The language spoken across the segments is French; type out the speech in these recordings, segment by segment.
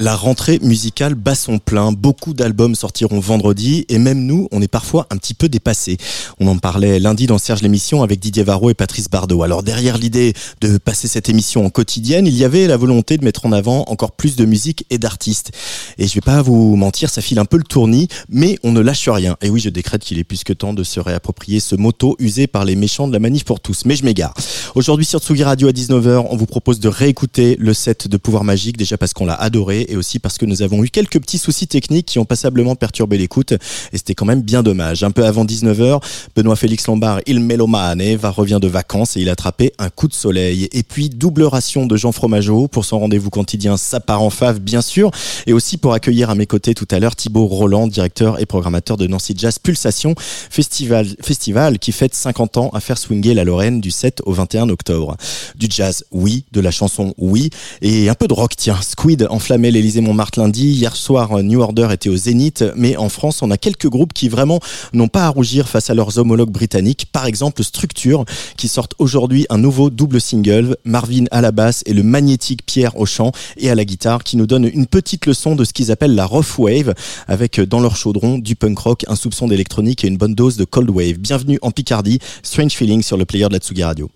La rentrée musicale bat son plein, beaucoup d'albums sortiront vendredi et même nous, on est parfois un petit peu dépassés. On en parlait lundi dans Serge l'émission avec Didier Varro et Patrice Bardot. Alors derrière l'idée de passer cette émission en quotidienne, il y avait la volonté de mettre en avant encore plus de musique et d'artistes. Et je vais pas vous mentir, ça file un peu le tournis, mais on ne lâche rien. Et oui, je décrète qu'il est plus que temps de se réapproprier ce motto usé par les méchants de la manif pour tous. Mais je m'égare. Aujourd'hui sur Tsugi Radio à 19h, on vous propose de réécouter le set de Pouvoir Magique, déjà parce qu'on l'a adoré et aussi parce que nous avons eu quelques petits soucis techniques qui ont passablement perturbé l'écoute et c'était quand même bien dommage. Un peu avant 19h, Benoît Félix Lombard, il mélomane, va revient de vacances et il a attrapé un coup de soleil. Et puis double ration de Jean Fromageau pour son rendez-vous quotidien Ça part en fave bien sûr et aussi pour accueillir à mes côtés tout à l'heure Thibaut Roland, directeur et programmateur de Nancy Jazz Pulsation, festival, festival qui fête 50 ans à faire swinger la Lorraine du 7 au 21 octobre. Du jazz, oui, de la chanson, oui, et un peu de rock, tiens. Squid enflammait l'Élysée Montmartre lundi. Hier soir, New Order était au Zénith. Mais en France, on a quelques groupes qui vraiment n'ont pas à rougir face à leurs homologues britanniques. Par exemple, Structure, qui sortent aujourd'hui un nouveau double single. Marvin à la basse et le magnétique Pierre au chant et à la guitare, qui nous donne une petite leçon de ce qu'ils appellent la rough wave, avec dans leur chaudron du punk rock, un soupçon d'électronique et une bonne dose de cold wave. Bienvenue en Picardie, Strange Feeling sur le player de la Tsugi Radio.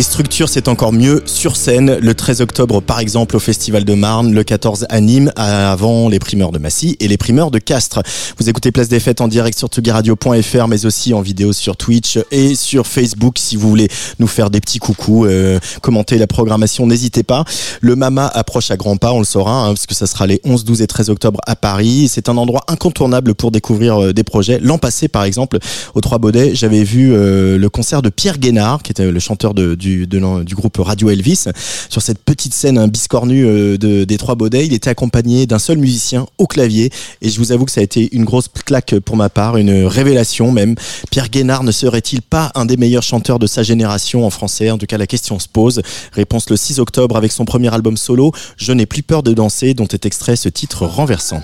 Structure, c'est encore mieux sur scène. Le 13 octobre, par exemple, au Festival de Marne, le 14 à Nîmes, avant les primeurs de Massy et les primeurs de Castres. Vous écoutez Place des Fêtes en direct sur tugiradio.fr, mais aussi en vidéo sur Twitch et sur Facebook. Si vous voulez nous faire des petits coucous, euh, commenter la programmation, n'hésitez pas. Le Mama approche à grands pas, on le saura, hein, parce que ça sera les 11, 12 et 13 octobre à Paris. C'est un endroit incontournable pour découvrir euh, des projets. L'an passé, par exemple, aux Trois Baudets, j'avais vu euh, le concert de Pierre Guénard, qui était le chanteur de, du, groupe Radio Elvis. Sur cette petite scène un biscornu euh, de, des Trois Baudets, il était accompagné d'un seul musicien au clavier. Et je vous avoue que ça a été une grosse claque pour ma part, une révélation même. Pierre Guénard ne serait-il pas un des meilleurs chanteurs de sa génération en français? En tout cas, la question se pose. Réponse le 6 octobre avec son premier album solo, Je n'ai plus peur de danser, dont est extrait ce titre renversant.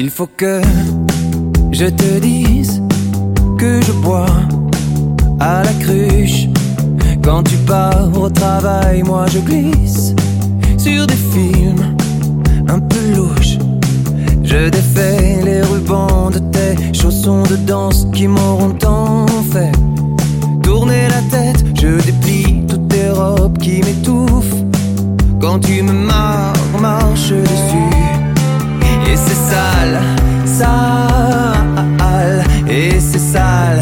Il faut que je te dise que je bois à la cruche. Quand tu pars au travail, moi je glisse sur des films un peu louches. Je défais les rubans de tes chaussons de danse qui m'auront tant fait tourner la tête. Je déplie toutes tes robes qui m'étouffent quand tu me marches dessus. Et c'est sale, sale et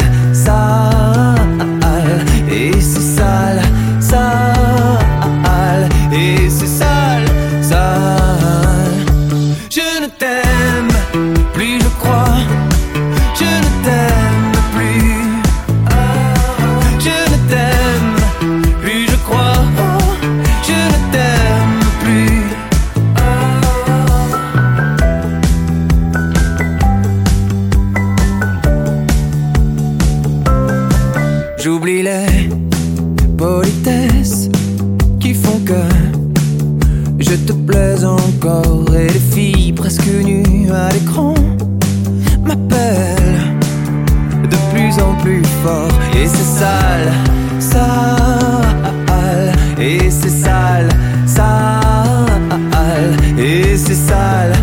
te plais encore et les filles presque nues à l'écran m'appellent de plus en plus fort. Et c'est sale, sale et c'est sale, sale et c'est sale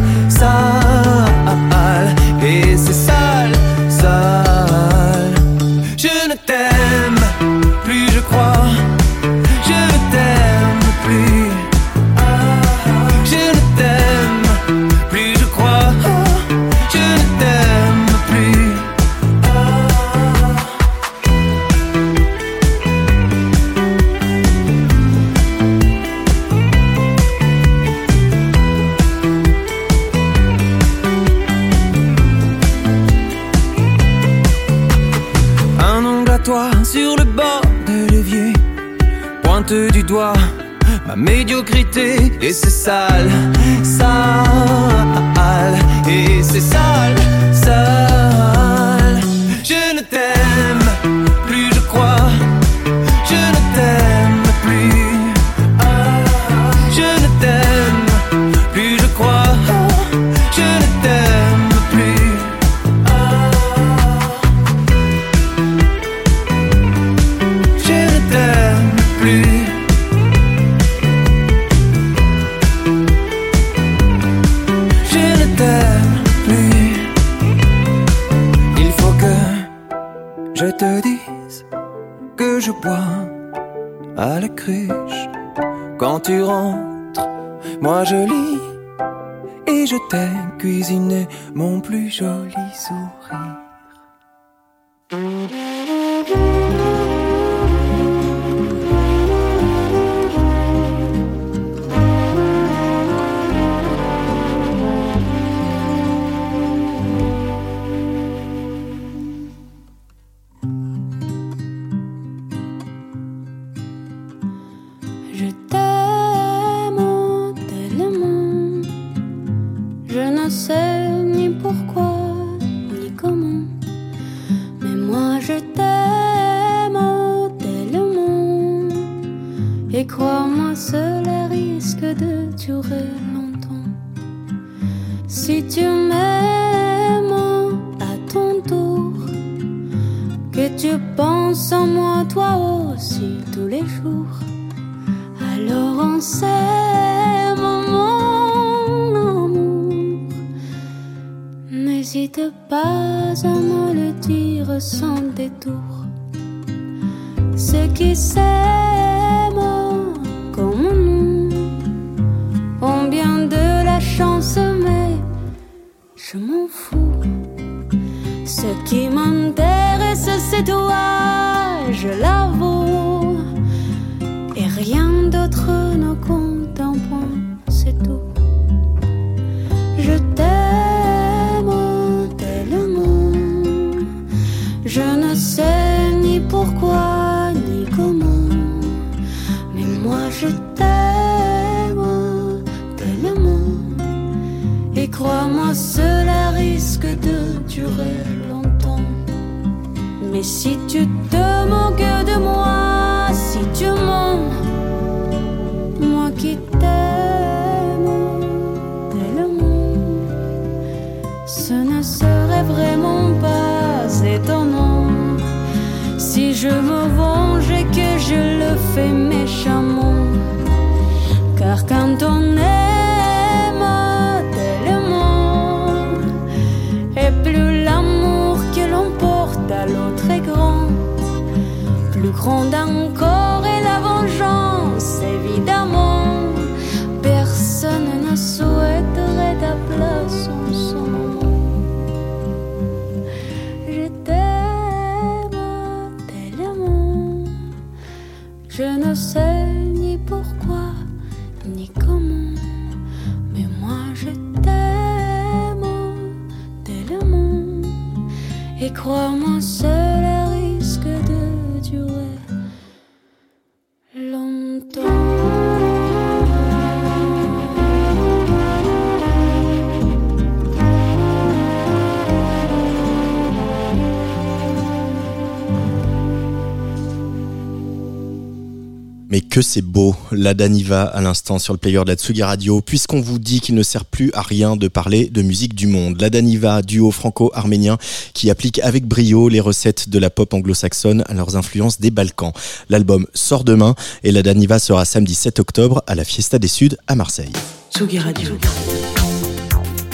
que c'est beau, la Daniva à l'instant sur le player de la Tsugi Radio, puisqu'on vous dit qu'il ne sert plus à rien de parler de musique du monde. La Daniva, duo franco-arménien qui applique avec brio les recettes de la pop anglo-saxonne à leurs influences des Balkans. L'album sort demain et la Daniva sera samedi 7 octobre à la Fiesta des Suds à Marseille. Tsugi Radio.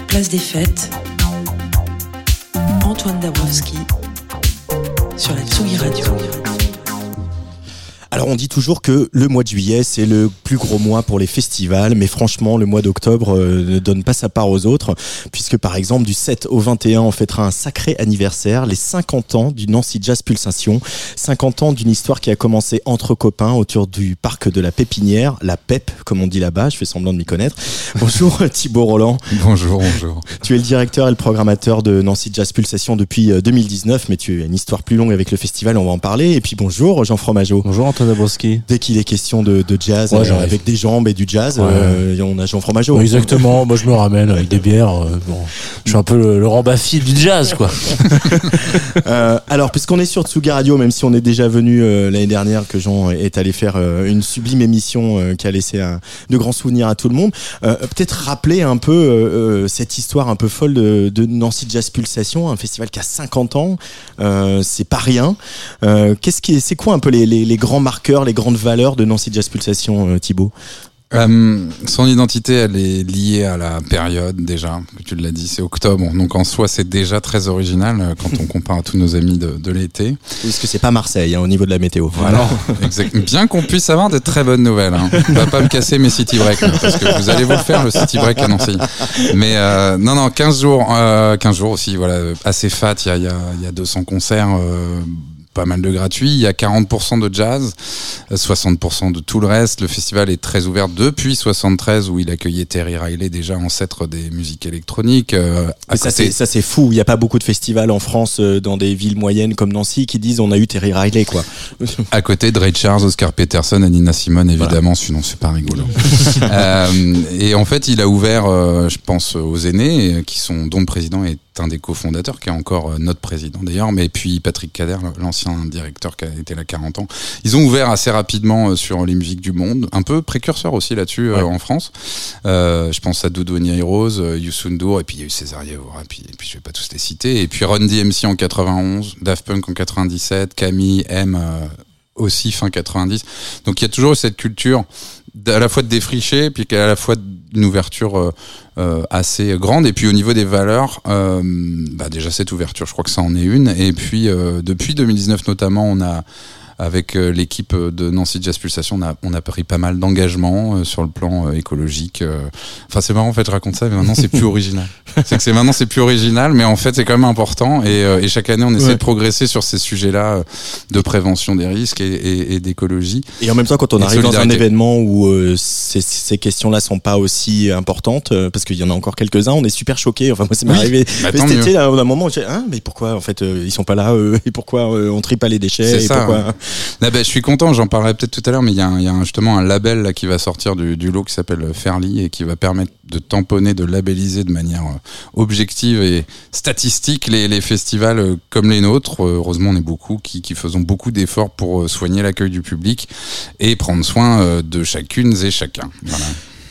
Place des fêtes. Antoine Dabrowski sur la Tsugi Radio. Alors on dit toujours que le mois de juillet c'est le plus gros mois pour les festivals, mais franchement le mois d'octobre euh, ne donne pas sa part aux autres, puisque par exemple du 7 au 21 on fêtera un sacré anniversaire, les 50 ans du Nancy Jazz Pulsation, 50 ans d'une histoire qui a commencé entre copains autour du parc de la Pépinière, la PEP comme on dit là-bas, je fais semblant de m'y connaître. Bonjour Thibaut Roland. Bonjour, bonjour. Tu es le directeur et le programmateur de Nancy Jazz Pulsation depuis euh, 2019, mais tu as une histoire plus longue avec le festival, on va en parler. Et puis bonjour Jean Fromageau. Bonjour Antoine Dabrowski. Dès qu'il est question de, de jazz, Ouais, euh, avec des jambes et du jazz, Ouais. euh, on a Jean Fromageau. Ouais, exactement, moi je me ramène avec des bières. euh, bon, je suis un peu le, Laurent Baffy du jazz, quoi. Alors, puisqu'on est sur Tsuga Radio, même si on est déjà venu l'année dernière, que Jean est allé faire une sublime émission qui a laissé un- de grands souvenirs à tout le monde, peut-être rappeler un peu cette histoire un peu folle de, de Nancy Jazz Pulsation, un festival qui a 50 ans, c'est pas rien. Qu'est-ce qui, est- c'est quoi un peu les, les- les grands marqueurs, les grandes valeurs de Nancy Jazz Pulsation, euh, Thibaut Euh, son identité, elle est liée à la période déjà, que tu l'as dit, c'est octobre. Donc en soi, c'est déjà très original euh, quand on compare à tous nos amis de, de l'été. Parce que c'est pas Marseille hein, au niveau de la météo? Voilà. Exact. Bien qu'on puisse avoir de très bonnes nouvelles. Hein. Va pas me casser mes city breaks là, parce que vous allez vous le faire le city break à Nancy. Mais euh, non non, 15 jours, euh, 15 jours aussi. Voilà, assez fat. Il y a, y, a, il y a 200 concerts. Euh, pas mal de gratuits. Il y a 40% de jazz, euh, 60% de tout le reste. Le festival est très ouvert depuis 73 où il accueillait Terry Riley, déjà ancêtre des musiques électroniques. Euh, à ça côté- c'est fou. Il y a pas beaucoup de festivals en France euh, dans des villes moyennes comme Nancy qui disent on a eu Terry Riley quoi. À côté de Ray Charles, Oscar Peterson et Nina Simone, évidemment, sinon c'est pas rigolo. Euh, et en fait, il a ouvert, euh, je pense, aux aînés, euh, qui sont, dont le président est un des cofondateurs, qui est encore euh, notre président d'ailleurs, mais puis Patrick Kader, l'ancien directeur qui a été là 40 ans. Ils ont ouvert assez rapidement euh, sur les musiques du monde, un peu précurseur aussi là-dessus euh, en France. Je pense à Doudou Rose, euh, Youssou N'Dour, et puis il y a eu César Yavora, et puis, et puis je vais pas tous les citer, et puis Run DMC en 91, Daft Punk en 97, Camille M aussi fin 90. Donc il y a toujours cette culture à la fois de défricher, puis à la fois d'une ouverture euh, euh, assez grande. Et puis au niveau des valeurs, euh, bah déjà cette ouverture, je crois que ça en est une. Et puis euh, depuis 2019 notamment, on a avec euh, l'équipe de Nancy Jazz Pulsation, on a, on a pris pas mal d'engagements euh, sur le plan euh, écologique. euh. Enfin, c'est marrant en fait, je raconte ça, mais maintenant c'est plus original. c'est que c'est maintenant c'est plus original, mais en fait c'est quand même important. Et, euh, et chaque année, on essaie Ouais. de progresser sur ces sujets-là euh, de prévention des risques et, et- et d'écologie. Et en même temps, quand on arrive dans un événement où euh, ces, ces questions-là sont pas aussi importantes, euh, parce qu'il y en a encore quelques-uns, on est super choqués. Enfin, moi, ça m'est Oui, arrivé bah, cet été, là, à un moment, j'ai hein, mais pourquoi, en fait, euh, ils sont pas là, euh, et pourquoi euh, on trie pas les déchets, C'est et ça, pourquoi... hein. Ah ben, je suis content, j'en parlerai peut-être tout à l'heure, mais il y a, justement un label là, qui va sortir du, lot qui s'appelle Fairly et qui va permettre de tamponner, de labelliser de manière euh, objective et statistique les, festivals euh, comme les nôtres. Euh, Heureusement, on est beaucoup qui, faisons beaucoup d'efforts pour euh, soigner l'accueil du public et prendre soin euh, de chacune et chacun.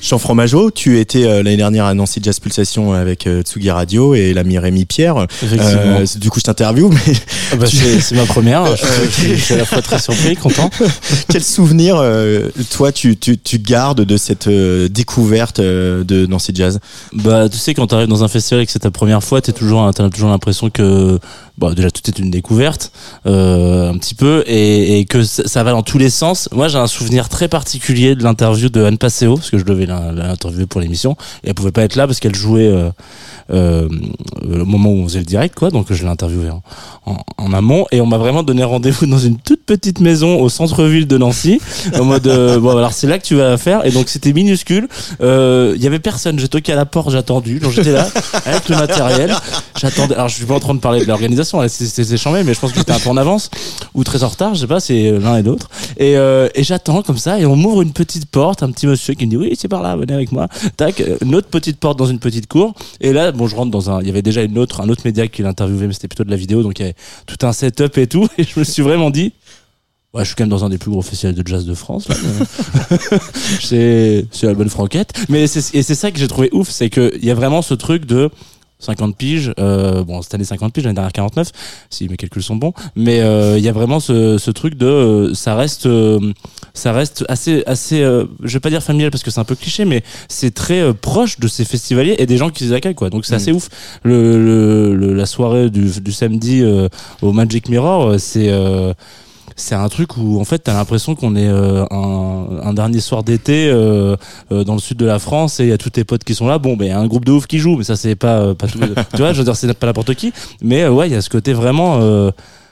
Jean Fromageau, tu étais euh, l'année dernière à Nancy Jazz Pulsation avec euh, Tsugi Radio et l'ami Rémi Pierre. Effectivement. Euh, c'est- du coup, je t'interview, mais Ah bah, c'est c'est ma première. Je, suis- je suis à la fois très surpris, content. quel souvenir, euh, toi, tu, tu, tu gardes de cette euh, découverte euh, de Nancy Jazz? Bah, tu sais, quand t'arrives dans un festival et que c'est ta première fois, t'es toujours, t'as toujours l'impression que, bah, déjà tout est une découverte, euh, un petit peu, et, et que ça, va dans tous les sens. Moi, j'ai un souvenir très particulier de l'interview de Anne Passeo, parce que je devais l'in- l'interviewer pour l'émission, et elle pouvait pas être là parce qu'elle jouait euh, euh, au moment où on faisait le direct, quoi. Donc, je l'ai interviewée en, en, amont, et on m'a vraiment donné rendez-vous dans une toute petite maison au centre-ville de Nancy, en mode, euh, bon, alors c'est là que tu vas faire, et donc c'était minuscule. Euh, Il y avait personne. J'ai toqué à la porte, j'ai attendu. Donc j'étais là avec le matériel. J'attendais. Alors je suis pas en train de parler de l'organisation. c'est chambé, mais je pense que j'étais un peu en avance ou très en retard. Je sais pas. C'est l'un et l'autre. Et, euh, et j'attends comme ça et on m'ouvre une petite porte. Un petit monsieur qui me dit oui c'est par là, venez avec moi. Tac. euh, Une autre petite porte dans une petite cour. Et là bon je rentre dans un. Il y avait déjà une autre un autre média qui l'interviewait, mais c'était plutôt de la vidéo. Donc il y avait tout un setup et tout. Et je me suis vraiment dit. Ouais, je suis quand même dans un des plus gros festivals de jazz de France. C'est la bonne franquette. Mais et c'est ça que j'ai trouvé ouf, c'est que il y a vraiment ce truc de 50 piges. Euh, bon, cette année 50 piges, l'année dernière 49, si mes calculs sont bons. Mais euh, il y a vraiment ce, ce truc de euh, ça reste euh, ça reste assez assez. euh, je vais pas dire familial parce que c'est un peu cliché, mais c'est très proche de ces festivaliers et des gens qui les accueillent quoi. Donc c'est assez ouf. Le, le, le- la soirée du, du samedi euh, au Magic Mirror, c'est euh, c'est un truc où en fait t'as l'impression qu'on est euh, un, un dernier soir d'été euh, euh, dans le sud de la France et il y a tous tes potes qui sont là. Bon ben il y a un groupe de ouf qui joue mais ça c'est pas euh, pas tout tu vois je veux dire c'est pas n'importe qui. Mais euh, ouais il y a ce côté vraiment euh,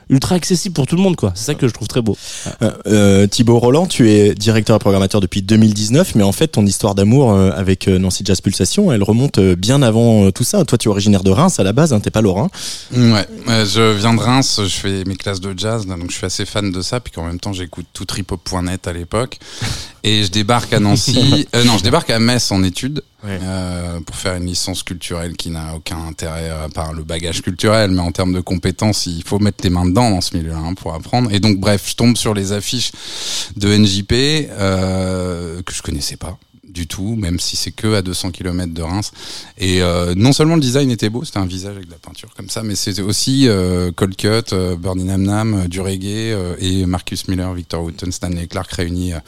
ultra accessible pour tout le monde quoi c'est ça que je trouve très beau Euh, euh, Thibaut Roland, tu es directeur et programmateur depuis 2019, mais en fait, ton histoire d'amour euh, avec Nancy Jazz Pulsation, elle remonte bien avant tout ça. Toi, tu es originaire de Reims à la base, hein, t'es pas lorrain. Ouais, euh, je viens de Reims, je fais mes classes de jazz, donc je suis assez fan de ça, puis qu'en même temps j'écoute tout tripop.net à l'époque. Et je débarque à Nancy, euh, non, je débarque à Metz en études Ouais. euh, pour faire une licence culturelle qui n'a aucun intérêt à part le bagage culturel, mais en termes de compétences, il faut mettre les mains dedans dans ce milieu-là hein, pour apprendre. Et donc, bref, je tombe sur les affiches de NJP euh, que je connaissais pas du tout, même si c'est que à 200 km de Reims. Et euh, non seulement le design était beau, c'était un visage avec de la peinture comme ça, mais c'était aussi euh, Cold Cut, euh, Bernie Nam Nam, euh, du reggae euh, et Marcus Miller, Victor Wooten, Stanley Clark réunis euh,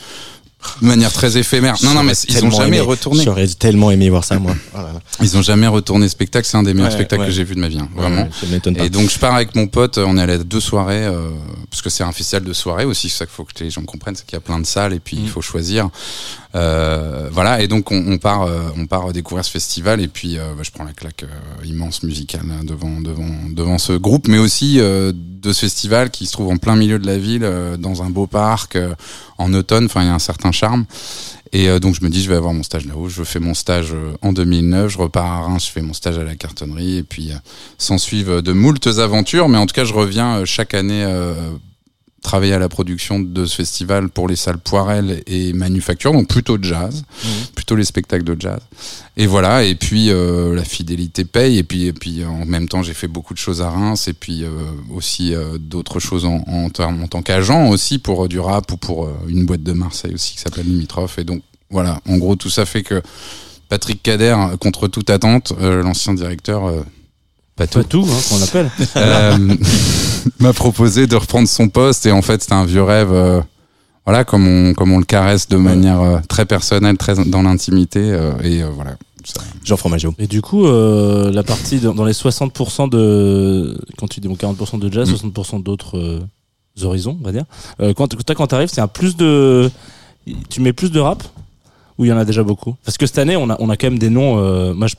de manière très éphémère. Non, non, mais ils ont jamais aimé. retourné. J'aurais tellement aimé voir ça, moi. Oh. Ils ont jamais retourné spectacle. C'est un des meilleurs Ouais, spectacles ouais. que j'ai vu de ma vie, hein, vraiment. Ouais, ça m'étonne pas. Et donc je pars avec mon pote, on est allé à deux soirées, euh, parce que c'est un festival de soirées aussi, c'est ça qu'il faut que les gens comprennent, c'est qu'il y a plein de salles et puis Mm. il faut choisir. Euh, voilà, et donc on, part, euh, on part découvrir ce festival et puis euh, bah, je prends la claque euh, immense musicale là, devant, devant, devant ce groupe, mais aussi de ce festival qui se trouve en plein milieu de la ville, dans un beau parc, en automne, enfin il y a un certain charme. Et donc je me dis je vais avoir mon stage là-haut. Je fais mon stage en 2009, je repars à Reims, je fais mon stage à la cartonnerie et puis s'en suivent de moultes aventures. Mais en tout cas je reviens chaque année travailler à la production de ce festival pour les salles Poirel et Manufacture, donc plutôt jazz, plutôt les spectacles de jazz. Et voilà. Et puis euh, la fidélité paye. Et puis et puis en même temps j'ai fait beaucoup de choses à Reims et puis euh, aussi euh, d'autres choses en, en, tant qu'agent aussi pour du rap ou pour une boîte de Marseille aussi qui s'appelle Limitrof. Et donc voilà, en gros tout ça fait que Patrick Kader, contre toute attente, l'ancien directeur, pas tout, Pas tout, hein, qu'on appelle. m'a proposé de reprendre son poste et en fait c'était un vieux rêve. euh, voilà, comme on, comme on le caresse de manière euh, très personnelle, très dans l'intimité. euh, et euh, voilà. Ça- Jean Fromageau. Et du coup, euh, la partie dans, dans les 60% de. Quand tu dis bon, 40% de jazz, Mm. 60% d'autres euh, horizons, on va dire. Euh, quand toi, quand t'arrives, c'est un plus de. Tu mets plus de rap ou il y en a déjà beaucoup? Parce que cette année, on a, on a quand même des noms. euh, moi, je,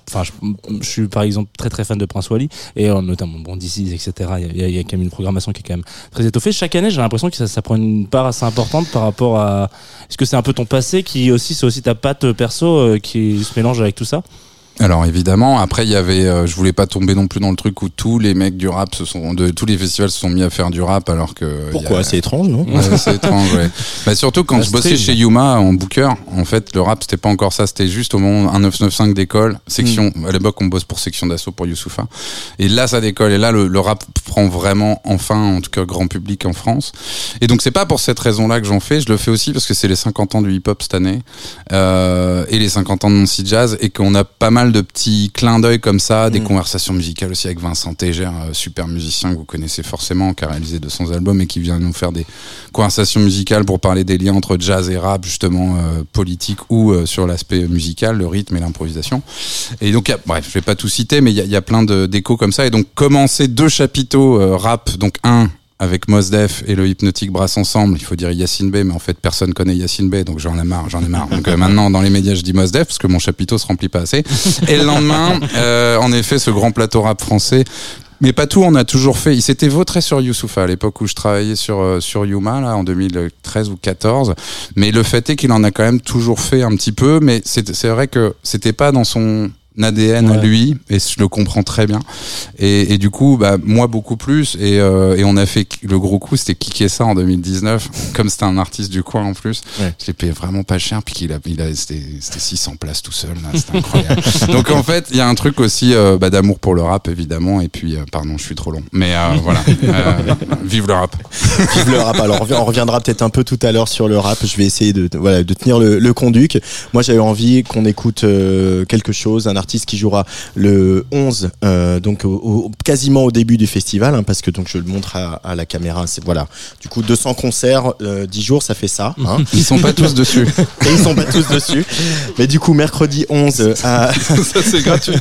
je, suis par exemple très très fan de Prince Wally et euh, notamment bon DC, etc. Il y, a, y a quand même une programmation qui est quand même très étoffée. Chaque année, j'ai l'impression que ça, ça prend une part assez importante par rapport à. Est-ce que c'est un peu ton passé qui aussi, c'est aussi ta patte perso euh, qui se mélange avec tout ça? Alors évidemment, après il y avait, euh, je voulais pas tomber non plus dans le truc où tous les mecs du rap se sont, de tous les festivals se sont mis à faire du rap alors que. Pourquoi a- C'est étrange, non Ouais, c'est étrange, ouais. Bah, surtout quand La je bossais stream. chez Yuma en booker, en fait, le rap, c'était pas encore ça, c'était juste au moment un 995 d'école, section, Mm. à l'époque, on bosse pour section d'assaut pour Youssoufa. Et là, ça décolle. Et là, le, le rap prend vraiment, enfin, en tout cas, grand public en France. Et donc, c'est pas pour cette raison-là que j'en fais, je le fais aussi parce que c'est les 50 ans du hip-hop cette année, euh, et les 50 ans de Nancy Jazz, et qu'on a pas mal de petits clins d'œil comme ça, des Mm. conversations musicales aussi avec Vincent Tégère, euh, super musicien que vous connaissez forcément, qui a réalisé 200 albums et qui vient nous faire des conversations musicales pour parler des liens entre jazz et rap, justement, euh, politique ou euh, sur l'aspect musical, le rythme et l'improvisation. Et donc, il y a- bref, je vais pas tout citer, mais il y a, il y a plein d'échos comme ça. Et donc, commencer deux chapiteaux euh, rap, donc un avec Mos Def et le Hypnotic Brass ensemble, il faut dire Yacine Bey, mais en fait personne connaît Yacine Bey, donc j'en ai marre, j'en ai marre. Donc euh, maintenant dans les médias je dis Mos Def parce que mon chapiteau se remplit pas assez. Et le lendemain, euh, en effet, ce grand plateau rap français. Mais pas tout, on a toujours fait. Il s'était vautré sur Youssoufa à l'époque où je travaillais sur euh, sur Yuma là en 2013 ou 14. Mais le fait est qu'il en a quand même toujours fait un petit peu. Mais c'est vrai que c'était pas dans son ADN à lui et je le comprends très bien. Et, et du coup, bah, moi beaucoup plus. Et, euh, et on a fait le gros coup, c'était kicker ça en 2019. Comme c'était un artiste du coin en plus, Ouais. je l'ai payé vraiment pas cher. Puis qu'il a, il a, c'était, c'était 600 places tout seul. C'était incroyable. Donc en fait, il y a un truc aussi euh, bah, d'amour pour le rap évidemment. Et puis, euh, pardon, je suis trop long. Mais euh, voilà, vive le rap. Vive le rap. Alors, on revi- on reviendra peut-être un peu tout à l'heure sur le rap. Je vais essayer de, de- voilà, de tenir le, le conduc. Moi, j'avais envie qu'on écoute euh, quelque chose, un artiste qui jouera le 11, euh, donc au- au- quasiment au début du festival, hein, parce que donc je le montre à, à la caméra. C'est voilà. Du coup, 200 concerts, euh, 10 jours, ça fait ça. Hein. Ils sont pas tous dessus. Et ils sont pas tous dessus. Mais du coup, mercredi 11 euh, à ça c'est gratuit.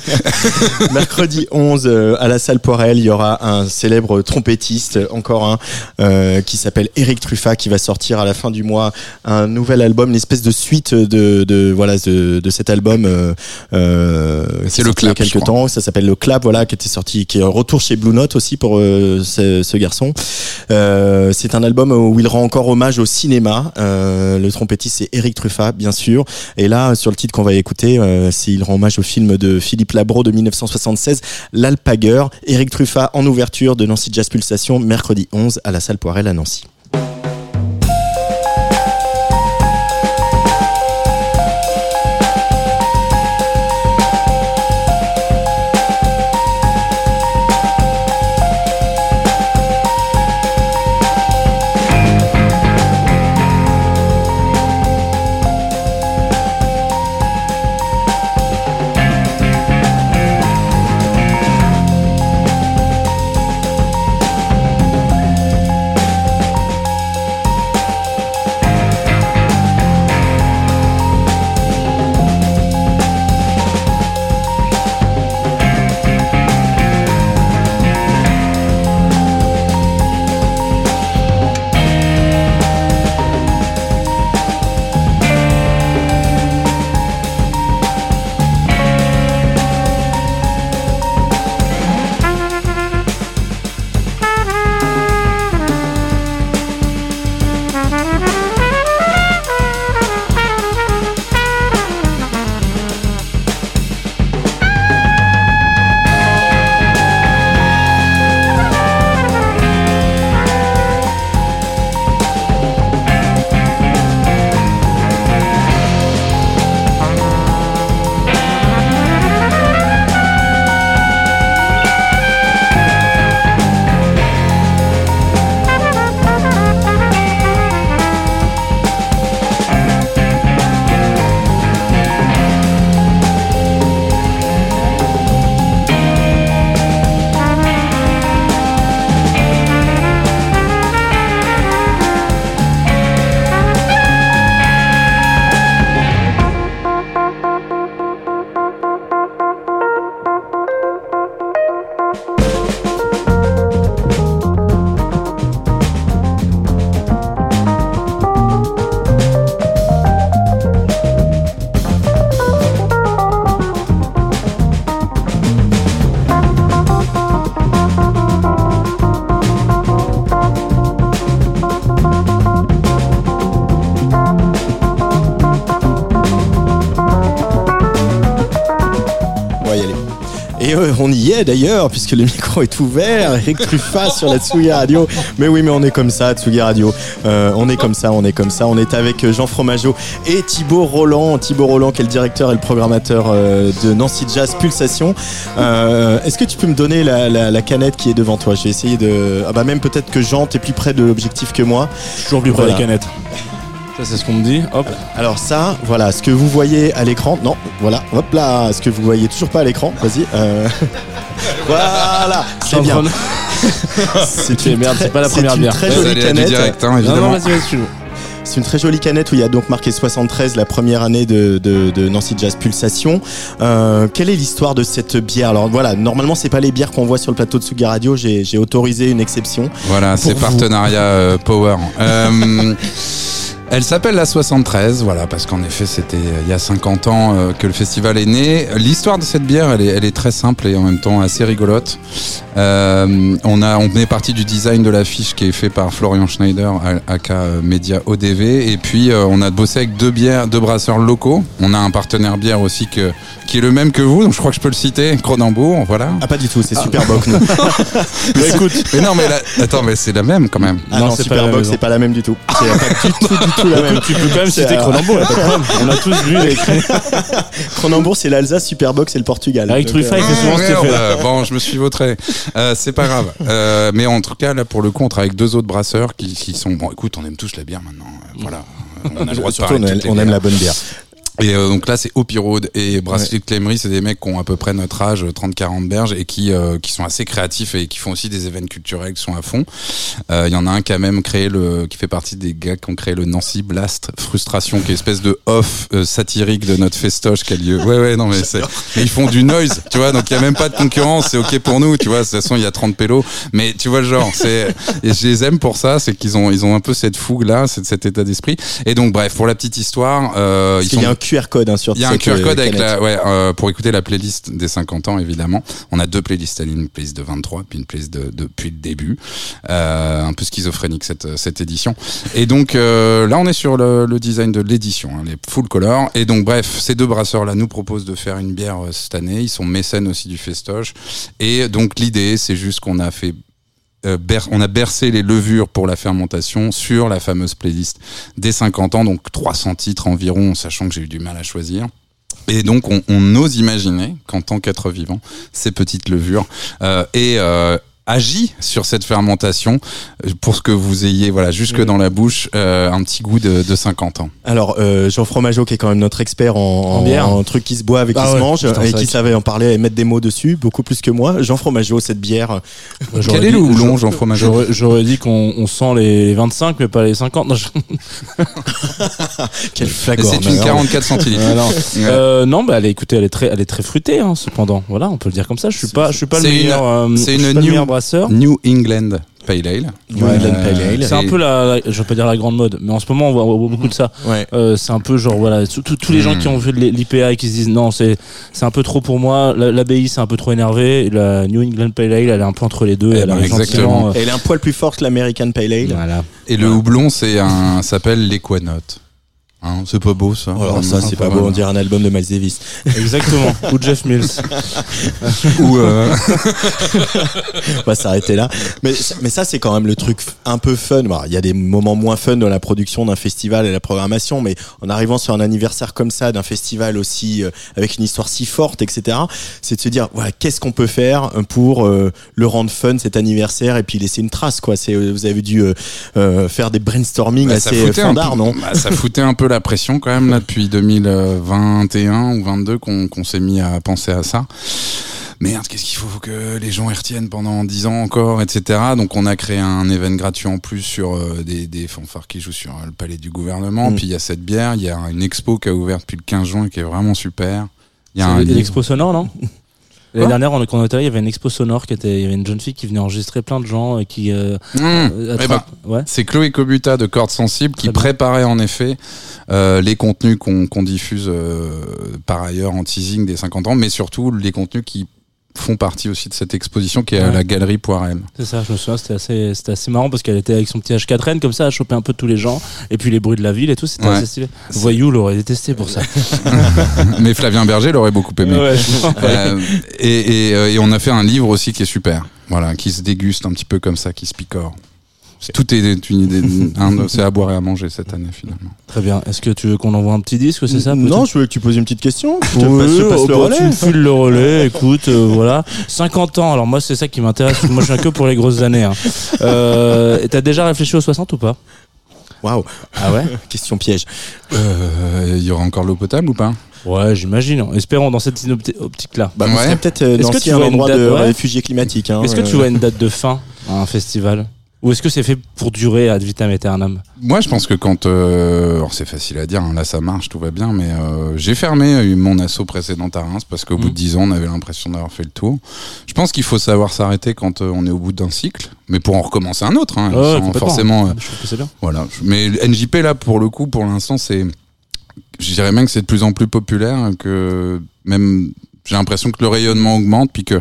Mercredi 11 euh, à la salle Poirel, il y aura un célèbre trompettiste, encore un, euh, qui s'appelle Eric Truffat, qui va sortir à la fin du mois un nouvel album, une espèce de suite de, de voilà de, de cet album. Euh, C'est est le sorti il y a Clap, quelques temps. Ça s'appelle le Clap, voilà, qui était sorti, qui est un retour chez Blue Note aussi pour euh, ce, ce garçon. Euh, c'est un album où il rend encore hommage au cinéma. Euh, le trompettiste c'est Eric Truffat, bien sûr. Et là, sur le titre qu'on va écouter, euh, c'est il rend hommage au film de Philippe Labro de 1976, L'Alpagueur. Eric Truffat en ouverture de Nancy Jazz Pulsation, mercredi 11 à la salle Poirel à Nancy. D'ailleurs, puisque le micro est ouvert. Eric Truffat sur la Tsugi Radio. Mais oui, mais on est comme ça, Tsugi Radio. Euh, on est comme ça, on est comme ça. On est avec Jean Fromageau et Thibaut Roland. Thibaut Roland, qui est le directeur et le programmateur euh, de Nancy Jazz Pulsation. Euh, Est-ce que tu peux me donner la, la- la canette qui est devant toi? Je vais essayer de. Ah bah même peut-être que Jean, t'es plus près de l'objectif que moi. Toujours plus près Voilà. des canettes. Ça, c'est ce qu'on me dit. Hop. Alors ça, voilà, ce que vous voyez à l'écran, non, voilà, hop là, ce que vous voyez toujours pas à l'écran, vas-y. euh, voilà, c'est bien. C'est merde, c'est pas la première une bière. très jolie canette. direct, hein, Non, non, évidemment. vas-y, vas-y, tu veux. C'est une très jolie canette où il y a donc marqué 73, la première année de, de, de Nancy Jazz Pulsation. Euh, quelle est l'histoire de cette bière? Alors voilà, normalement c'est pas les bières qu'on voit sur le plateau de Sugi Radio, j'ai j'ai autorisé une exception. Voilà, c'est vous. partenariat euh, Power. Euh, elle s'appelle la 73, voilà, parce qu'en effet, c'était euh, il y a 50 ans euh, que le festival est né. L'histoire de cette bière, elle est, elle est très simple et en même temps assez rigolote. Euh, on a, on est parti du design de l'affiche qui est fait par Florian Schneider, à- aka Media ODV, et puis euh, on a bossé avec deux bières, deux brasseurs locaux. On a un partenaire bière aussi que, qui est le même que vous, donc je crois que je peux le citer, Cronenbourg, voilà. Ah pas du tout, c'est Superboc nous. Mais écoute, mais non, mais la- attends, mais c'est la même quand même. Ah Non, non, c'est pas la même, c'est pas la même du tout. C'est pas du tout, du tout la même. Tu peux quand même C'est, citer euh, Cronenbourg, y a pas de problème. On a tous vu les Cronenbourg c'est l'Alsace, Superboc c'est le Portugal. Avec Truffaut, euh, il fait souvent effet. merde. Bon, je me suis vautré. Euh, c'est pas grave. Euh, mais en tout cas, là, pour le coup, on travaille avec deux autres brasseurs qui, qui sont. Bon, écoute, on aime tous la bière maintenant. Voilà. On a le droit de parler on, aime, la bonne bière. Et euh, donc là, c'est Opie Road et de Clémery, c'est des mecs qui ont à peu près notre âge, 30-40 berges, et qui, euh, qui sont assez créatifs et qui font aussi des événements culturels qui sont à fond. Euh, Il y en a un qui a même créé le, qui fait partie des gars qui ont créé le Nancy Blast Frustration, qui est espèce de off euh, satirique de notre festoche qui a lieu. Ouais, ouais, non, mais c'est, mais ils font du noise, tu vois, donc il y a même pas de concurrence, c'est ok pour nous, tu vois, de toute façon, il y a 30 pélos, mais tu vois le genre, c'est, et je les aime pour ça, c'est qu'ils ont, ils ont un peu cette fougue là, cet, cet état d'esprit. Et donc, bref, pour la petite histoire, euh, ils qu'il y a sont- un QR code hein, sur il y a un QR euh, code avec la, ouais, euh, pour écouter la playlist des 50 ans, évidemment. On a deux playlists, une playlist de 23, puis une playlist de, depuis le début. Euh, un peu schizophrénique cette, cette édition. Et donc, euh, là, on est sur le, le design de l'édition, hein, les full color. Et donc, bref, ces deux brasseurs-là nous proposent de faire une bière euh, cette année. Ils sont mécènes aussi du festoche. Et donc, l'idée, c'est juste qu'on a fait euh, on a bercé les levures pour la fermentation sur la fameuse playlist des 50 ans, donc 300 titres environ, sachant que j'ai eu du mal à choisir. Et donc, on, on ose imaginer qu'en tant qu'être vivant, ces petites levures euh, aient euh, agi sur cette fermentation euh, pour que vous ayez, voilà, jusque dans la bouche, euh, un petit goût de, de 50 ans. Alors euh, Jean Fromageau qui est quand même notre expert en, En bière. en trucs qui se boivent et qui Ah se ouais, mangent putain, et qui savait en parler et mettre des mots dessus beaucoup plus que moi. Jean Fromageau cette bière. Quel est le houblon, Jean Fromageau J'aurais j'aurais dit qu'on on sent les 25, mais pas les 50. Non, je- Quel c'est une 44 centilitres. Ah, non. Ouais. Euh, non, bah, elle est, écoutez, elle est très, elle est très fruitée, hein, cependant. Voilà, on peut le dire comme ça. Je suis pas, je suis pas le C'est une- meilleur, euh, c'est une pas le new- brasseur. New England Pale Ale. New England Pale Ale. C'est un peu la, la- je vais pas dire la grande mode, mais en ce moment on voit, on voit beaucoup de ça. Ouais. Euh, c'est un peu genre voilà, tous les gens Mm. qui ont vu de l'IPA et qui se disent non c'est c'est un peu trop pour moi. La- L'ABI c'est un peu trop énervé. Et la New England Pale Ale elle est un peu entre les deux. Eh elle ben, exactement. euh, Elle est un poil plus forte que l'American Pale Ale. Voilà. Et le houblon, c'est un, s'appelle l'Equanote. Hein, c'est pas beau ça. Alors ça c'est pas beau, on dirait un album de Miles Davis. Exactement. Ou Jeff Mills. Ou euh, On va s'arrêter là. Mais, mais ça, c'est quand même le truc un peu fun. Bon, Il y a des moments moins fun dans la production d'un festival et la programmation, mais en arrivant sur un anniversaire comme ça, d'un festival aussi, euh, avec une histoire si forte, etc., c'est de se dire, voilà, qu'est-ce qu'on peut faire pour euh, le rendre fun cet anniversaire et puis laisser une trace, quoi. C'est, euh, vous avez dû euh, euh, faire des brainstorming bah, assez peu- non bah, Ça foutait un peu la pression quand même là depuis 2021 ou 22 qu'on s'est mis à penser à ça. Merde, qu'est-ce qu'il faut que les gens y retiennent pendant 10 ans encore, etc. Donc on a créé un événement gratuit en plus sur euh, des, des fanfares qui jouent sur euh, le palais du gouvernement. Mm. Puis il y a cette bière, il y a une expo qui a ouvert depuis le 15 juin qui est vraiment super. Il y a un une livre. expo sonore non? L'année dernière, était là, il y avait une expo sonore qui était, il y avait une jeune fille qui venait enregistrer plein de gens et qui, euh, Mmh. euh, Eh attrape- ben, ouais. C'est Chloé Cobuta de Cordes Sensibles qui préparait en effet euh, les contenus qu'on diffuse euh, par ailleurs en teasing des 50 ans, mais surtout les contenus qui font partie aussi de cette exposition qui est à Ouais. la galerie Poirel. C'est ça, je me souviens, c'était assez, c'était assez marrant parce qu'elle était avec son petit H4N comme ça, à choper un peu tous les gens et puis les bruits de la ville et tout, c'était Ouais. assez stylé. Voyou l'aurait détesté pour ça. Mais Flavien Berger l'aurait beaucoup aimé. Ouais. Euh, et, et, euh, et on a fait un livre aussi qui est super. Voilà, qui se déguste un petit peu comme ça, qui se picore. Tout est une idée. un- C'est à boire et à manger cette année finalement. Très bien. Est-ce que tu veux qu'on envoie un petit disque, c'est ça Non, je voulais que tu poses une petite question. Je te Oui, passe, je passe oh, le bah, relais. tu me files le relais, écoute, euh, voilà. 50 ans, alors moi c'est ça qui m'intéresse, moi je viens que pour les grosses années. Hein. Euh, et T'as déjà réfléchi aux 60 ou pas Waouh, Ah ouais question piège. Euh, Il y aura encore l'eau potable ou pas Ouais, j'imagine. Espérons dans cette opti- optique-là. Bah, Ouais. peut-être euh, Est-ce dans que tu un vois une endroit date, de ouais réfugiés climatiques. Hein, Est-ce que tu euh, vois une date de fin à un festival Ou est-ce que c'est fait pour durer ad vitam aeternam Moi, je pense que quand, euh, alors c'est facile à dire, hein, là ça marche, tout va bien, mais euh, j'ai fermé euh, mon assaut précédent à Reims parce qu'au bout de 10 ans, on avait l'impression d'avoir fait le tour. Je pense qu'il faut savoir s'arrêter quand euh, on est au bout d'un cycle, mais pour en recommencer un autre, hein, sans forcément. Je trouve que c'est bien. voilà. Mais NJP là, pour le coup, pour l'instant, c'est, je dirais même que c'est de plus en plus populaire, que même j'ai l'impression que le rayonnement augmente, puis que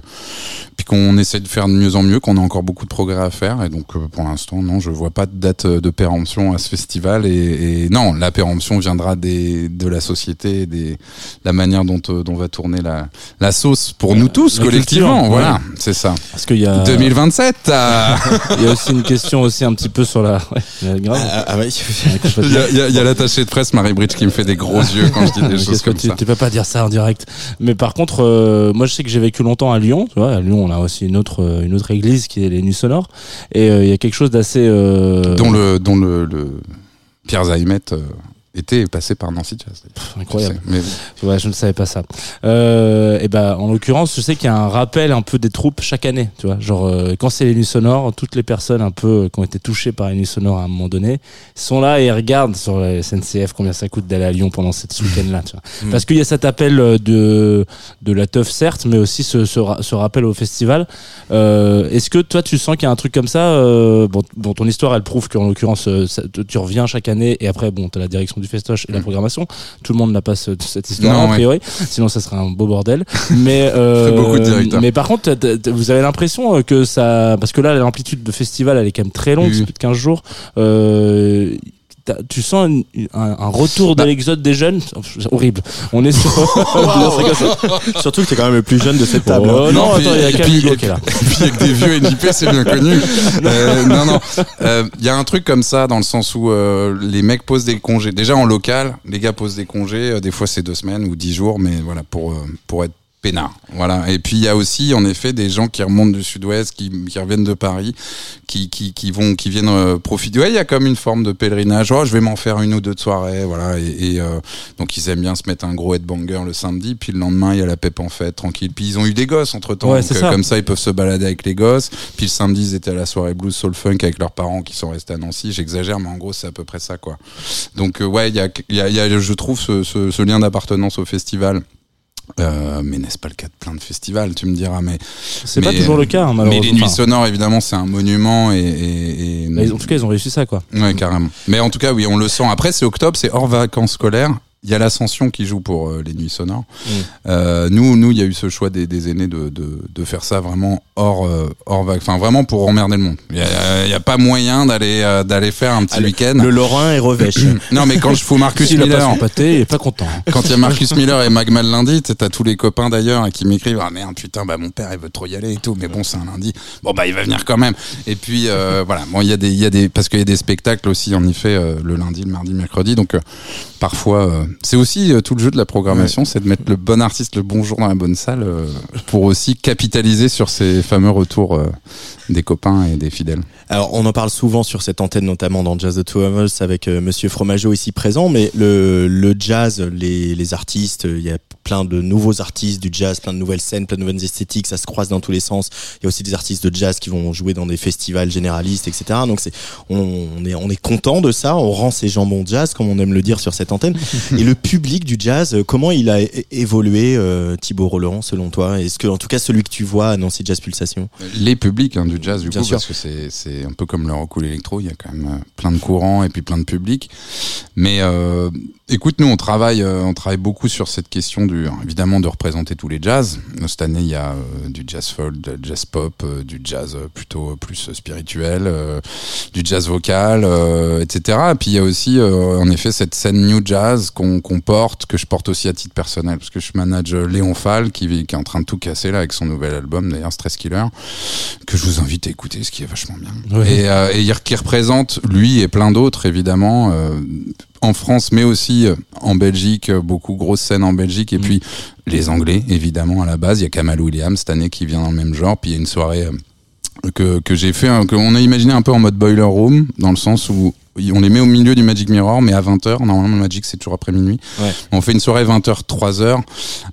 qu'on essaie de faire de mieux en mieux, qu'on a encore beaucoup de progrès à faire, et donc euh, pour l'instant, non, je vois pas de date euh, de péremption à ce festival, et, et non, la péremption viendra des de la société, des la manière dont euh, dont va tourner la la sauce pour nous tous collectivement, culture, voilà, ouais. c'est ça. Parce qu'il y a, 2027. ah. il y a aussi une question aussi un petit peu sur la. Ouais, grave. Ah, ah ouais. Ouais, complètement. Il y a, a- a l'attaché de presse Marie Bridge qui me fait des gros yeux quand je dis des Mais choses que comme tu, ça. tu peux pas dire ça en direct. Mais par contre, euh, moi je sais que j'ai vécu longtemps à Lyon. Tu vois, à Lyon, on a aussi une autre, euh, une autre église qui est les Nuits Sonores. Et euh, il y a quelque chose d'assez. euh, Dont le, dont le, Pierre Zaimet euh, était passé par Nancy Jazz. incroyable. Je sais, Mais Ouais, je ne savais pas ça. Euh, et ben, en l'occurrence, je sais qu'il y a un rappel un peu des troupes chaque année. Tu vois, genre euh, quand c'est les nuits sonores, toutes les personnes un peu euh, qui ont été touchées par les nuits sonores à un moment donné sont là et regardent sur la SNCF combien ça coûte d'aller à Lyon pendant cette ce week-end-là. Mm. Parce qu'il y a cet appel de de la teuf certes, mais aussi ce, ce, ra- ce rappel au festival. Euh, Est-ce que toi, tu sens qu'il y a un truc comme ça bon, bon, ton histoire, elle prouve qu'en l'occurrence, tu reviens chaque année et après, bon, t'as la direction du festoche et la programmation. Tout le monde n'a pas ce- cette histoire Mm. A ouais. priori. Sinon, ça serait un beau bordel. Mais euh, beaucoup de. Mais par contre, vous avez l'impression que ça, parce que là, l'amplitude de festival, elle est quand même très longue, Oui. c'est plus de 15 jours. Euh, tu sens une- un, un retour Bah. de l'exode des jeunes C'est horrible. On est sur. Non. Surtout que t'es quand même le plus jeune de cette table. Oh, hein. non, puis- attends, il y a Camille qui est là. Et puis avec des vieux NJP, c'est bien connu. Euh, non, non. Euh, Il y a un truc comme ça dans le sens où euh, les mecs posent des congés. Déjà en local, les gars posent des congés. euh, des fois c'est deux semaines ou dix jours, mais voilà pour euh, pour être Voilà. Et puis il y a aussi en effet des gens qui remontent du Sud-Ouest, qui, qui reviennent de Paris, qui qui, qui vont qui viennent euh, profiter. Ouais, il y a comme une forme de pèlerinage. Oh, je vais m'en faire une ou deux de soirée, voilà. Et, et, euh, donc ils aiment bien se mettre un gros headbanger le samedi, puis le lendemain il y a la pep en fête, tranquille. Puis ils ont eu des gosses entre temps, Ouais, donc euh, ça. comme ça ils peuvent se balader avec les gosses. Puis le samedi ils étaient à la soirée blues soul funk avec leurs parents qui sont restés à Nancy. J'exagère, mais en gros c'est à peu près ça quoi. Donc euh, ouais, il y a, il y, a, y a, je trouve ce, ce, ce lien d'appartenance au festival. Euh, mais n'est-ce pas le cas de plein de festivals, tu me diras, mais C'est pas toujours le cas, hein, mais les nuits sonores, évidemment, c'est un monument et, et, et- mais en tout cas, ils ont réussi ça, quoi. Ouais, carrément. Mais en tout cas, oui, on le sent. Après, c'est octobre, c'est hors vacances scolaires. Il y a l'ascension qui joue pour euh, les nuits sonores. Mm. Euh, nous, nous, il y a eu ce choix des, des aînés de, de, de faire ça vraiment hors, euh, hors vac- enfin vraiment pour emmerder le monde. Il y a, il y a pas moyen d'aller euh, d'aller faire un petit week-end. Le Lorrain et Revêche. Non, mais quand je fous Marcus a pas Miller, son pâté, il est pas content. quand il y a Marcus Miller et Magmal lundi, t'as tous les copains d'ailleurs qui m'écrivent ah merde putain bah mon père il veut trop y aller et tout mais bon c'est un lundi bon bah il va venir quand même et puis euh, voilà bon il y a des il y a des parce qu'il y a des spectacles aussi en effet euh, le lundi le mardi le mercredi donc euh, parfois euh, c'est aussi euh, tout le jeu de la programmation c'est de mettre le bon artiste le bon jour dans la bonne salle euh, pour aussi capitaliser sur ces fameux retours euh, des copains et des fidèles. Alors, on en parle souvent sur cette antenne, notamment dans Jazz the Two avec Monsieur Fromageau ici présent, mais le, le jazz, les, les artistes, il y a plein de nouveaux artistes du jazz, plein de nouvelles scènes, plein de nouvelles esthétiques, ça se croise dans tous les sens. Il y a aussi des artistes de jazz qui vont jouer dans des festivals généralistes, etc. Donc, c'est, on, on est, on est content de ça, on rend ses jambons jazz, comme on aime le dire sur cette antenne. Et le public du jazz, euh, comment il a évolué, euh, Thibaut Roland, selon toi? Est-ce que, en tout cas, celui que tu vois à Nancy Jazz Pulsation? Les publics hein, du jazz du Bien coup sûr. parce que c'est c'est un peu comme le rock ou l'électro il y a quand même euh, plein de courants et puis plein de publics mais euh, écoute nous on travaille euh, on travaille beaucoup sur cette question du évidemment de représenter tous les jazz. Cette année, il y a euh, du jazz folk, du jazz pop, euh, du jazz euh, plutôt plus spirituel, euh, du jazz vocal, euh, etc. Et puis il y a aussi euh, en effet cette scène new jazz qu'on qu'on porte, que je porte aussi à titre personnel, parce que je manage Léon Fall qui, qui est en train de tout casser là avec son nouvel album, d'ailleurs Stress Killer, que je vous invite à écouter, ce qui est vachement bien. Et, euh, et qui représente lui et plein d'autres évidemment euh, en France mais aussi euh, en Belgique euh, beaucoup grosses scènes en Belgique. Et puis les Anglais évidemment à la base. Il y a Kamal Williams cette année qui vient dans le même genre. Puis il y a une soirée euh, que, que j'ai fait, hein, qu'on a imaginé un peu en mode boiler room, dans le sens où on les met au milieu du Magic Mirror, mais à 20h. Normalement, le Magic, c'est toujours après minuit. Ouais. On fait une soirée 20h, 3h,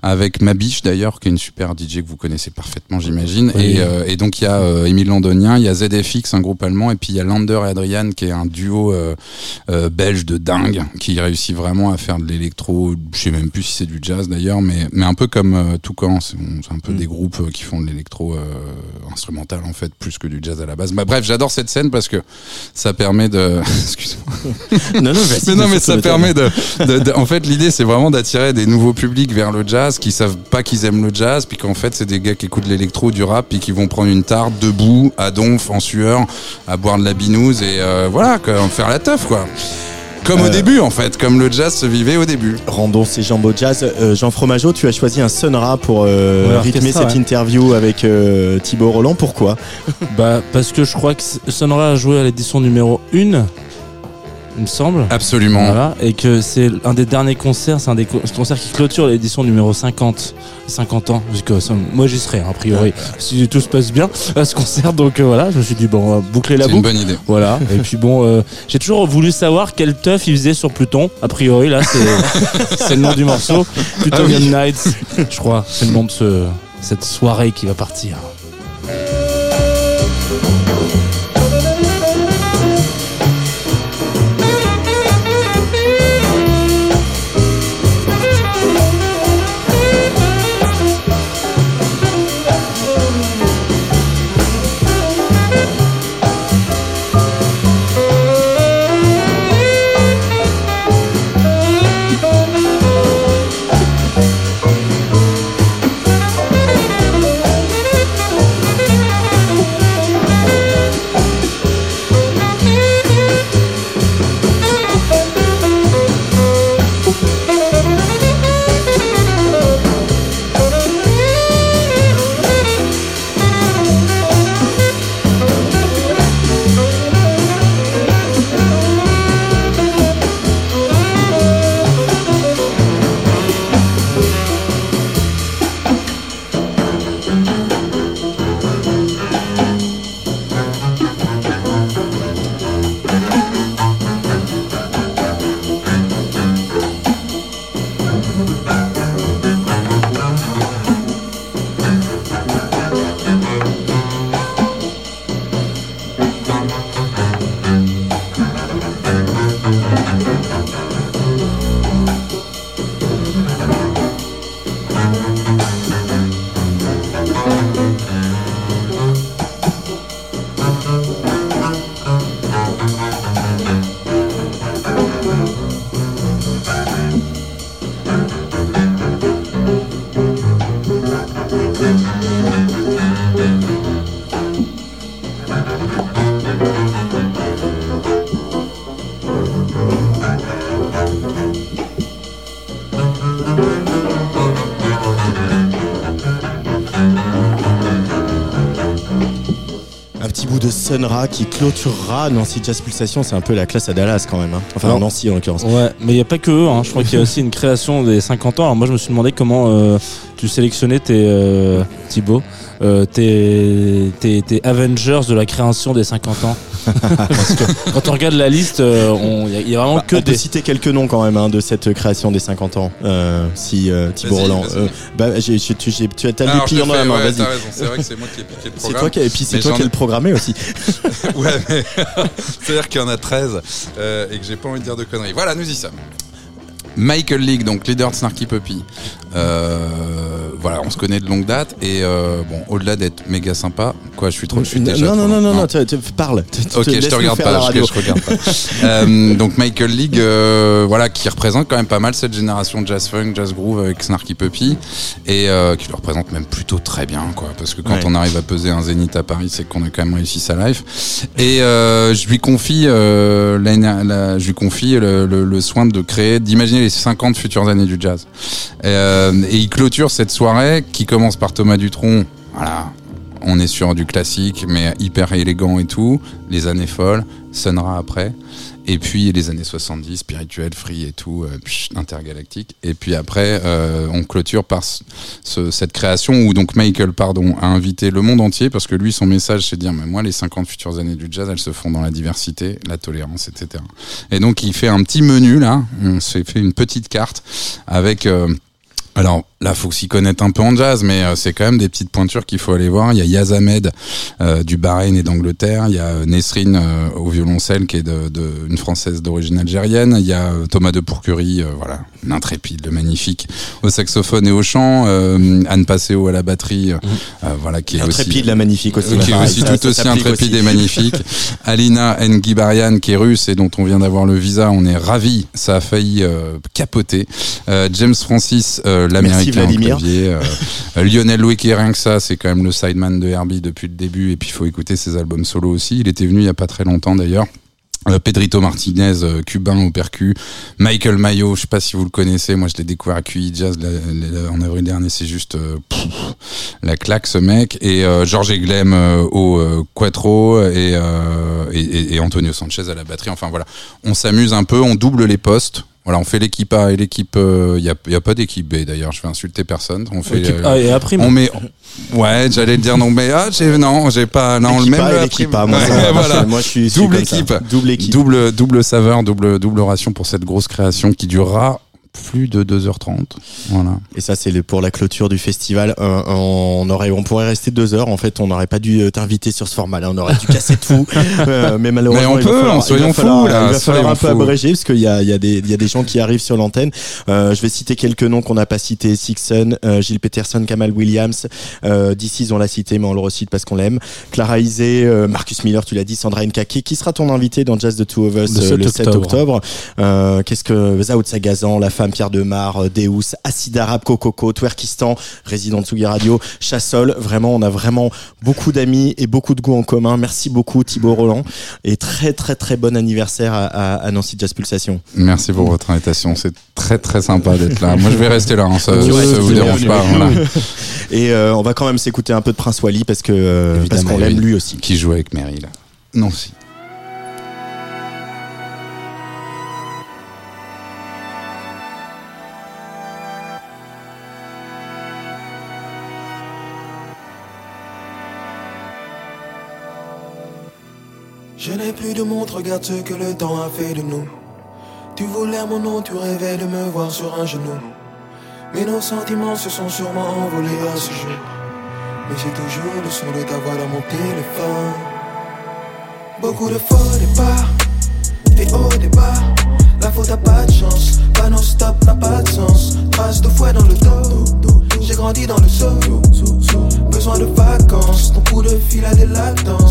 avec Mabiche d'ailleurs, qui est une super DJ que vous connaissez parfaitement, j'imagine. Oui. Et, euh, et donc, il y a euh, Émile Londonien, il y a ZFX, un groupe allemand, et puis il y a Lander et Adrian, qui est un duo euh, euh, belge de dingue, qui réussit vraiment à faire de l'électro. Je sais même plus si c'est du jazz d'ailleurs, mais, mais un peu comme Toucan. C'est un peu Mm. des groupes qui font de l'électro instrumental, en fait, plus que du jazz à la base. Bah, bref, j'adore cette scène parce que ça permet de. Excuse-moi. Non, non, vas-y, Mais non, mais ça permet de, de- de- En fait, l'idée, c'est vraiment d'attirer des nouveaux publics vers le jazz qui savent pas qu'ils aiment le jazz, puis qu'en fait, c'est des gars qui écoutent l'électro, du rap, puis qui vont prendre une tarte debout, à donf, en sueur, à boire de la binouse et euh, voilà, quoi, faire la teuf, quoi. Comme au Euh. début, en fait, comme le jazz se vivait au début. Rendons ces jambes au jazz. Euh, Jean Fromageau, tu as choisi un Sonra pour euh, Ouais, rythmer cette ouais. interview avec euh, Thibaut Roland. Pourquoi? Bah, parce que je crois que Sonora a joué à l'édition numéro 1, il me semble. Absolument. Voilà, et que c'est un des derniers concerts, c'est un des co- concerts qui clôture l'édition numéro 50, 50 ans. Que moi j'y serai, hein, a priori, si tout se passe bien à ce concert. Donc euh, voilà, je me suis dit, bon, on va boucler la C'est une boucle. bonne idée. Voilà, et puis bon, euh, j'ai toujours voulu savoir quel teuf il faisait sur Pluton. A priori, là, c'est le nom du morceau. Plutonian Nights, je crois, c'est le nom de ce, cette soirée qui va partir. De Sonra qui clôturera Nancy Jazz Pulsation. C'est un peu la classe à Dallas quand même. hein. Enfin. Nancy en l'occurrence. Ouais, mais il n'y a pas que eux. Hein. Je crois qu'il y a aussi une création des 50 ans. Alors moi, je me suis demandé comment euh, tu sélectionnais tes euh, Thibaut, euh, tes, tes, tes Avengers de la création des 50 ans. Parce que quand on regarde la liste, euh, il y, a- il y a vraiment Bah, que on peut des. citer quelques noms quand même hein, de cette création des 50 ans. Euh, si euh, Thibaut Roland. euh, bah, j'ai, j'ai- tu, j'ai- tu as dépliant le dans la main. ouais, Vas-y. t'as raison, C'est vrai que c'est moi qui ai piqué le C'est programme. toi qui, et puis c'est Mais toi qui ai- as le programmé aussi. Ouais, mais c'est-à-dire qu'il y en a 13 euh, et que j'ai pas envie de dire de conneries. Voilà, nous y sommes. Michael League, donc leader de Snarky Puppy. Euh, voilà, on se connaît de longue date et euh, bon, au-delà d'être méga sympa, quoi, je suis trop, je suis déjà non, non, non, non, non, tu, tu- parle. Tu- tu- Ok, je te regarde la pas, je, je regarde pas. Euh, donc Michael League, euh, voilà, qui représente quand même pas mal cette génération de jazz funk, jazz groove avec Snarky Puppy, et euh, qui le représente même plutôt très bien, quoi. Parce que quand Ouais. on arrive à peser un zénith à Paris, c'est qu'on a quand même réussi sa life. Et euh, je lui confie, l'année- la- je lui confie le, le- le soin de créer, d'imaginer les 50 futures années du jazz. Et, euh, et il clôture cette soirée qui commence par Thomas Dutronc. Voilà, on est sur du classique, mais hyper élégant et tout. Les années folles, Sunra après. Et puis les années 70, spirituel, free et tout, euh, intergalactique. Et puis après, euh, on clôture par ce- cette création où donc Michael, pardon, a invité le monde entier parce que lui, son message, c'est de dire, mais moi, les 50 futures années du jazz, elles se font dans la diversité, la tolérance, etc. Et donc, il fait un petit menu là. On s'est fait une petite carte avec. euh, alors là, faut s'y connaître un peu en jazz, mais euh, c'est quand même des petites pointures qu'il faut aller voir. Il y a Yaz Ahmed euh, du Bahreïn et d'Angleterre. Il y a euh, Nesrine euh, au violoncelle qui est de, une française d'origine algérienne. Il y a euh, Thomas de Pourcurie, euh, voilà, l'intrépide, le magnifique, au saxophone et au chant. Euh, Anne Passeo à la batterie, euh, euh, voilà, qui est aussi Intrépide, la magnifique aussi. qui est aussi ça- tout ça aussi intrépide aussi. et magnifique. Alina Ngibarian qui est russe et dont on vient d'avoir le visa, on est ravis. Ça a failli capoter. James Francis, l'américain Lionel Louis qui est rien que ça, c'est quand même le sideman de Herbie depuis le début. Et puis il faut écouter ses albums solo aussi. Il était venu il y a pas très longtemps d'ailleurs. Euh, Pedrito Martinez, euh, cubain au percu. Michael Mayo, je sais pas si vous le connaissez. Moi, je l'ai découvert à QI Jazz la- en avril dernier. C'est juste euh, la claque, ce mec. Et euh, Georges Eglem euh, au quattro et Antonio Sanchez à la batterie. Enfin voilà, on s'amuse un peu, on double les postes. Voilà, on fait l'équipe A et l'équipe. Il y, a, y a pas d'équipe B d'ailleurs. Je vais insulter personne. On fait. L'équipe euh, A et A prime. on met. Ouais, j'allais le dire non, mais ah, j'ai non, j'ai pas. Non, le même. A et l'équipe. A, moi, Ouais, ça, voilà. moi, je suis- je suis double équipe. Double équipe. Double, double saveur, double, double ration pour cette grosse création qui durera plus de 2h30. Voilà. Et ça, c'est pour la clôture du festival. Euh, on aurait, on pourrait rester deux heures. En fait, on n'aurait pas dû euh, t'inviter sur ce format-là. On aurait dû casser tout. Euh, mais malheureusement, Mais on il va peut, falloir- en il va soyons falloir- fous, là, Il va falloir un peu abréger parce qu'il y a, il y a des, il y a des gens qui arrivent sur l'antenne. Euh, je vais citer quelques noms qu'on n'a pas cités. Sixon, Gilles Peterson, Kamal Williams. Euh, D'ici, on l'a cité, mais on le recite parce qu'on l'aime. Clara Isé, Marcus Miller, tu l'as dit, Sandra Nkake. Qui sera ton invité dans Jazz the Two of Us Le euh, 7 le 7 octobre. octobre? Qu'est-ce que Zaoud Sagazan, La Femme, Pierre Demar, euh, Deus, Acid Arabe, Cococo, Twerkistan, résident de Tsugi Radio, Chassol. Vraiment, on a vraiment beaucoup d'amis et beaucoup de goûts en commun. Merci beaucoup Thibaut Roland et très très très bon anniversaire à, à, à Nancy Jazz Pulsation. Merci pour votre invitation. C'est très très sympa d'être là. Moi, je vais rester là. hein. Ça, vous dérange pas. Voilà. Et euh, on va quand même s'écouter un peu de Prince Wally parce que euh, parce qu'on l'aime oui. lui aussi. Qui joue avec Mary là Non, si. Plus de montre, regarde ce que le temps a fait de nous. Tu voulais mon nom, tu rêvais de me voir sur un genou. Mais nos sentiments se sont sûrement envolés à ce jeu. Mais j'ai toujours le son de ta voix dans mon téléphone. Beaucoup de faux départs, des hauts débats. La faute a pas de chance, pas non stop n'a pas de sens. Trace de fouet dans le dos, j'ai grandi dans le seau. Besoin de vacances, ton coup de fil a des latences.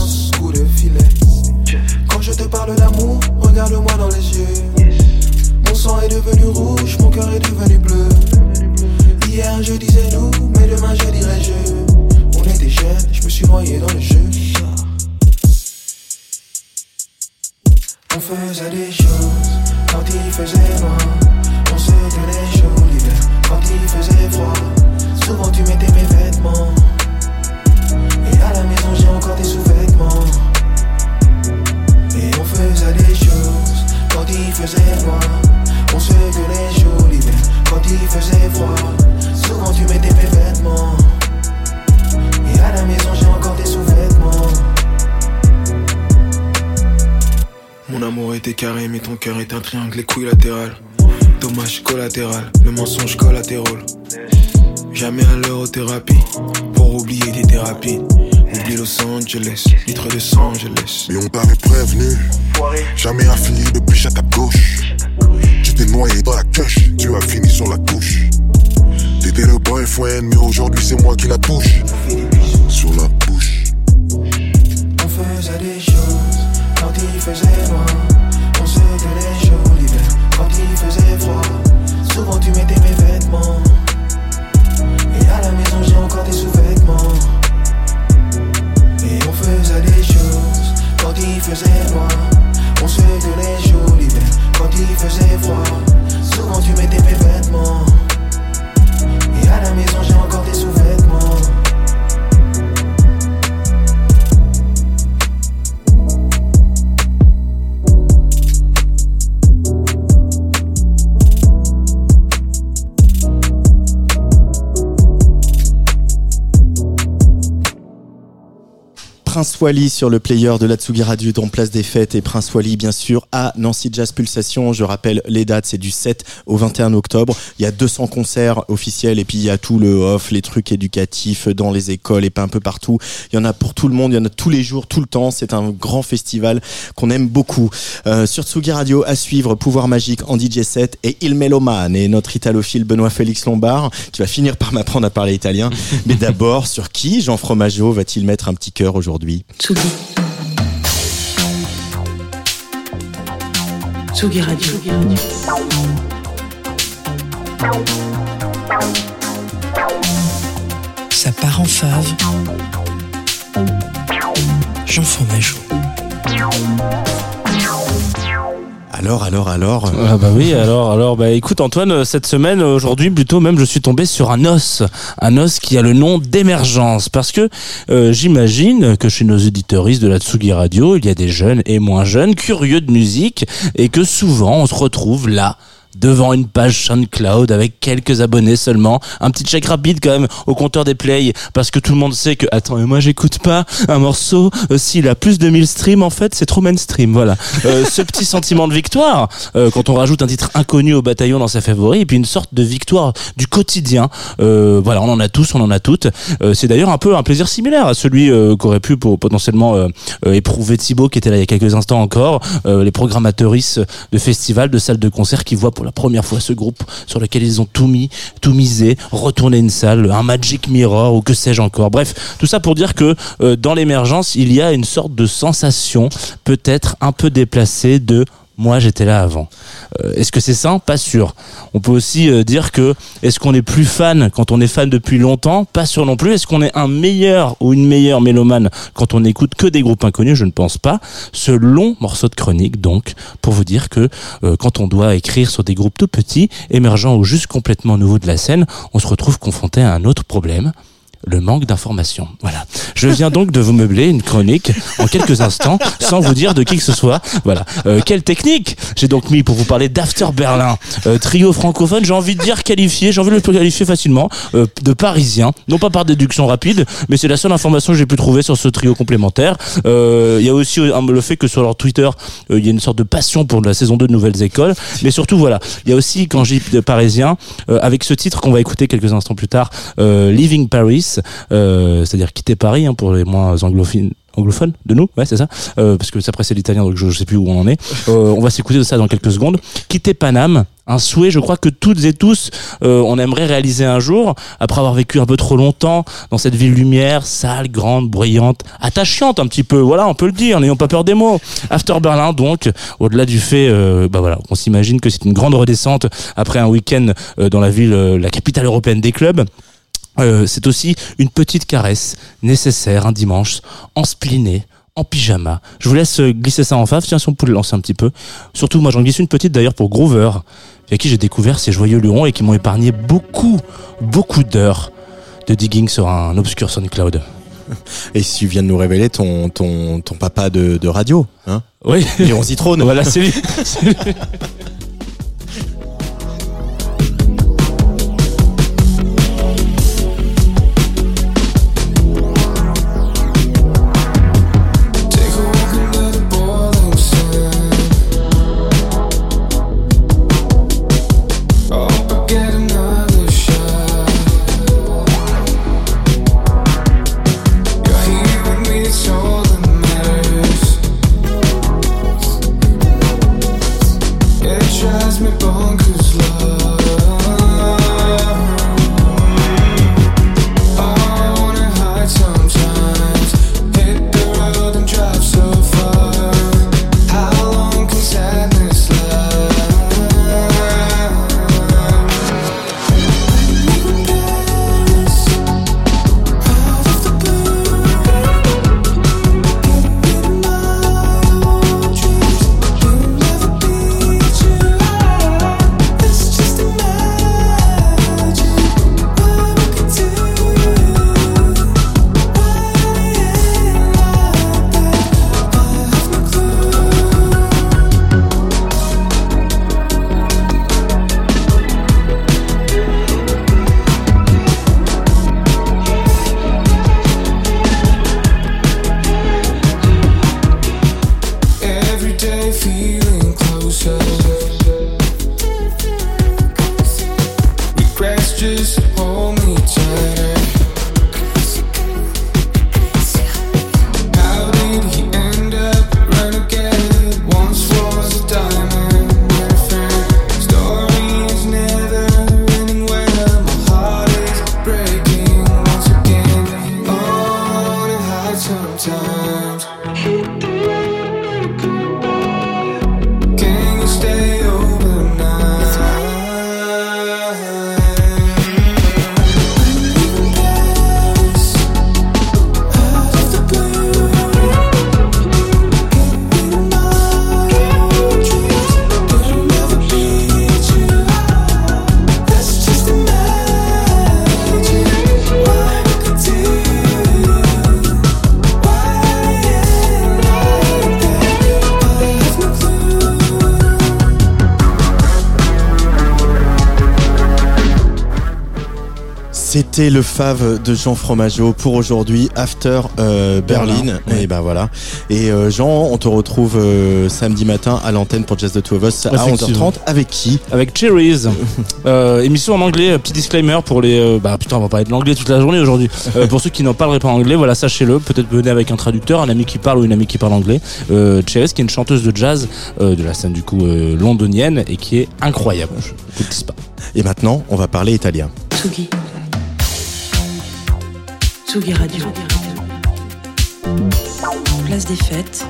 Wally sur le player de la Tsugi Radio dans Place des Fêtes et Prince Wally bien sûr à Nancy Jazz Pulsation. Je rappelle les dates, c'est du 7 au 21 octobre. Il y a 200 concerts officiels et puis il y a tout le off, les trucs éducatifs dans les écoles et pas un peu partout. Il y en a pour tout le monde, il y en a tous les jours, tout le temps. C'est un grand festival qu'on aime beaucoup. Euh, sur Tsugi Radio à suivre Pouvoir Magique en DJ set et Il Meloman et notre italophile Benoît Félix Lombard qui va finir par m'apprendre à parler italien. Mais d'abord, sur qui Jean Fromageau va-t-il mettre un petit cœur aujourd'hui? Tsugi. Tsugi Radio. Ça part en fave. Jean Fromageau. Alors, alors, alors. Ah bah oui, alors, alors, bah écoute Antoine, euh, cette semaine, aujourd'hui plutôt même, je suis tombé sur un os, un os qui a le nom d'émergence, parce que euh, j'imagine que chez nos éditeuristes de la Tsugi Radio, il y a des jeunes et moins jeunes curieux de musique, et que souvent on se retrouve là devant une page SoundCloud avec quelques abonnés seulement, un petit check rapide quand même au compteur des plays parce que tout le monde sait que attends mais moi j'écoute pas un morceau euh, s'il a plus de 1000 streams en fait c'est trop mainstream voilà. Euh, ce petit sentiment de victoire euh, quand on rajoute un titre inconnu au bataillon dans sa favori et puis une sorte de victoire du quotidien euh, voilà on en a tous on en a toutes. Euh, c'est d'ailleurs un peu un plaisir similaire à celui euh, qu'aurait pu pour, potentiellement éprouver Thibaut qui était là il y a quelques instants encore euh, les programmateuristes de festivals de salles de concert qui voient pour la première fois ce groupe sur lequel ils ont tout mis tout misé retourner une salle un Magic Mirror ou que sais-je encore. Bref tout ça pour dire que euh, dans l'émergence il y a une sorte de sensation peut-être un peu déplacée de moi j'étais là avant. Euh, est-ce que c'est ça Pas sûr. On peut aussi euh, dire que est-ce qu'on est plus fan quand on est fan depuis longtemps? Pas sûr non plus. Est-ce qu'on est un meilleur ou une meilleure mélomane quand on n'écoute que des groupes inconnus? Je ne pense pas. Ce long morceau de chronique donc pour vous dire que euh, quand on doit écrire sur des groupes tout petits, émergents ou juste complètement nouveaux de la scène, on se retrouve confronté à un autre problème le manque d'informations. Voilà. Je viens donc de vous meubler une chronique en quelques instants sans vous dire de qui que ce soit. Voilà. Euh, quelle technique j'ai donc mis pour vous parler d'After Berlin, Euh, trio francophone. J'ai envie de dire qualifié, j'ai envie de le qualifier facilement euh, de parisien, non pas par déduction rapide, mais c'est la seule information que j'ai pu trouver sur ce trio complémentaire. Il y a aussi le fait que sur leur Twitter, il y a une sorte de passion pour la saison 2 de Nouvelles Écoles, mais surtout voilà, il y a aussi quand j'ai de parisien avec ce titre qu'on va écouter quelques instants plus tard, Leaving Paris, euh, c'est-à-dire quitter Paris hein, pour les moins anglophones anglophone de nous ouais c'est ça euh, parce que ça précède l'italien donc je, je sais plus où on en est. Euh, on va s'écouter de ça dans quelques secondes. Quitter Paname un souhait je crois que toutes et tous on aimerait réaliser un jour après avoir vécu un peu trop longtemps dans cette ville lumière sale grande bruyante attachante un petit peu voilà on peut le dire n'ayons pas peur des mots. After Berlin donc au-delà du fait bah voilà on s'imagine que c'est une grande redescente après un week-end dans la ville la capitale européenne des clubs euh, c'est aussi une petite caresse nécessaire un dimanche, en spliné, en pyjama. Je vous laisse euh, glisser ça en fave, tiens si on peut le lancer un petit peu. Surtout moi j'en glisse une petite d'ailleurs pour Groover, avec qui j'ai découvert ces joyeux lurons et qui m'ont épargné beaucoup, beaucoup d'heures de digging sur un obscur SoundCloud. Et si tu viens de nous révéler ton, ton, ton papa de, de radio, hein Oui. Léon Zitrone. Voilà. C'est lui. fave de Jean Fromageau pour aujourd'hui, After euh, Berlin. Et ben voilà. Et euh, Jean, on te retrouve euh, samedi matin à l'antenne pour Just the Two of Us à Effectivement. 11h30. Avec qui? Avec Cherries. Euh, émission en anglais, petit disclaimer pour les. euh, bah putain, on va parler de l'anglais toute la journée aujourd'hui. Euh, pour ceux qui n'en parleraient pas anglais, voilà, sachez-le. Peut-être venez avec un traducteur, un ami qui parle ou une amie qui parle anglais. Euh, Cherries, qui est une chanteuse de jazz euh, de la scène du coup euh, londonienne et qui est incroyable. Je dis pas. Et maintenant, on va parler italien. Tsugi. Tsugi Radio. Place des fêtes.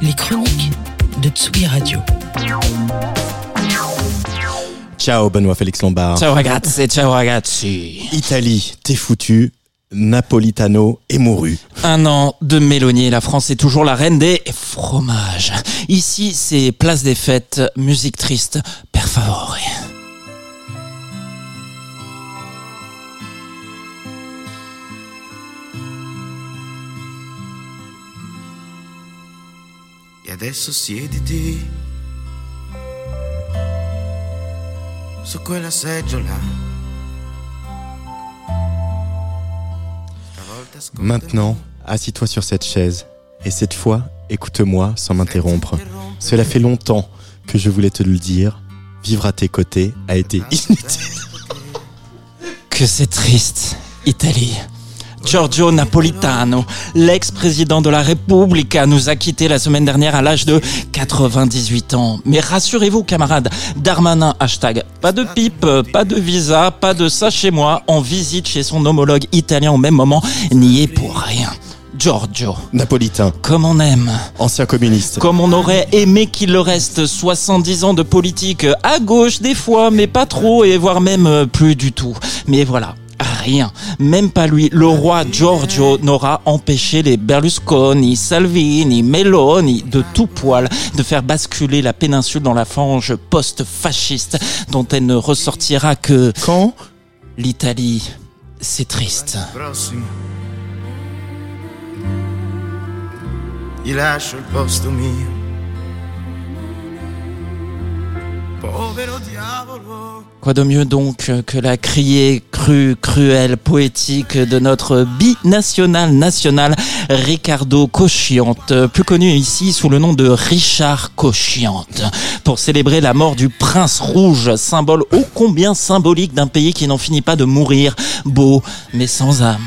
Les chroniques de Tsugi Radio. Ciao Benoît Félix Lombard. Ciao ragazzi, ciao ragazzi. Italie, t'es foutu. Napolitano est mouru. Un an de Mélanie, la France est toujours la reine des fromages. Ici, c'est place des fêtes, musique triste, per favore. E adesso siediti su quella seggiola. Maintenant, assis-toi sur cette chaise. Et cette fois, écoute-moi sans m'interrompre. Cela fait longtemps que je voulais te le dire. Vivre à tes côtés a été inutile. Que c'est triste, Italie. Giorgio Napolitano, l'ex-président de la Repubblica, nous a quittés la semaine dernière à l'âge de 98 ans. Mais rassurez-vous, camarades, Darmanin, hashtag, pas de pipe, pas de visa, pas de ça chez moi, en visite chez son homologue italien au même moment, n'y est pour rien. Giorgio, Napolitain, comme on aime. ancien communiste. Comme on aurait aimé qu'il le reste 70 ans de politique à gauche des fois, mais pas trop, et voire même euh, plus du tout. Mais voilà. Rien, même pas lui, le roi Giorgio n'aura empêché les Berlusconi, Salvini, Meloni de tout poil de faire basculer la péninsule dans la fange post-fasciste dont elle ne ressortira que Quand? l'Italie. C'est triste. prossimo. Gli lascio il posto mio. Quoi de mieux donc que la criée crue, cruelle, poétique de notre binational national Ricardo Cosciante, plus connu ici sous le nom de Richard Cosciante, pour célébrer la mort du prince rouge, symbole ô combien symbolique d'un pays qui n'en finit pas de mourir, beau mais sans âme.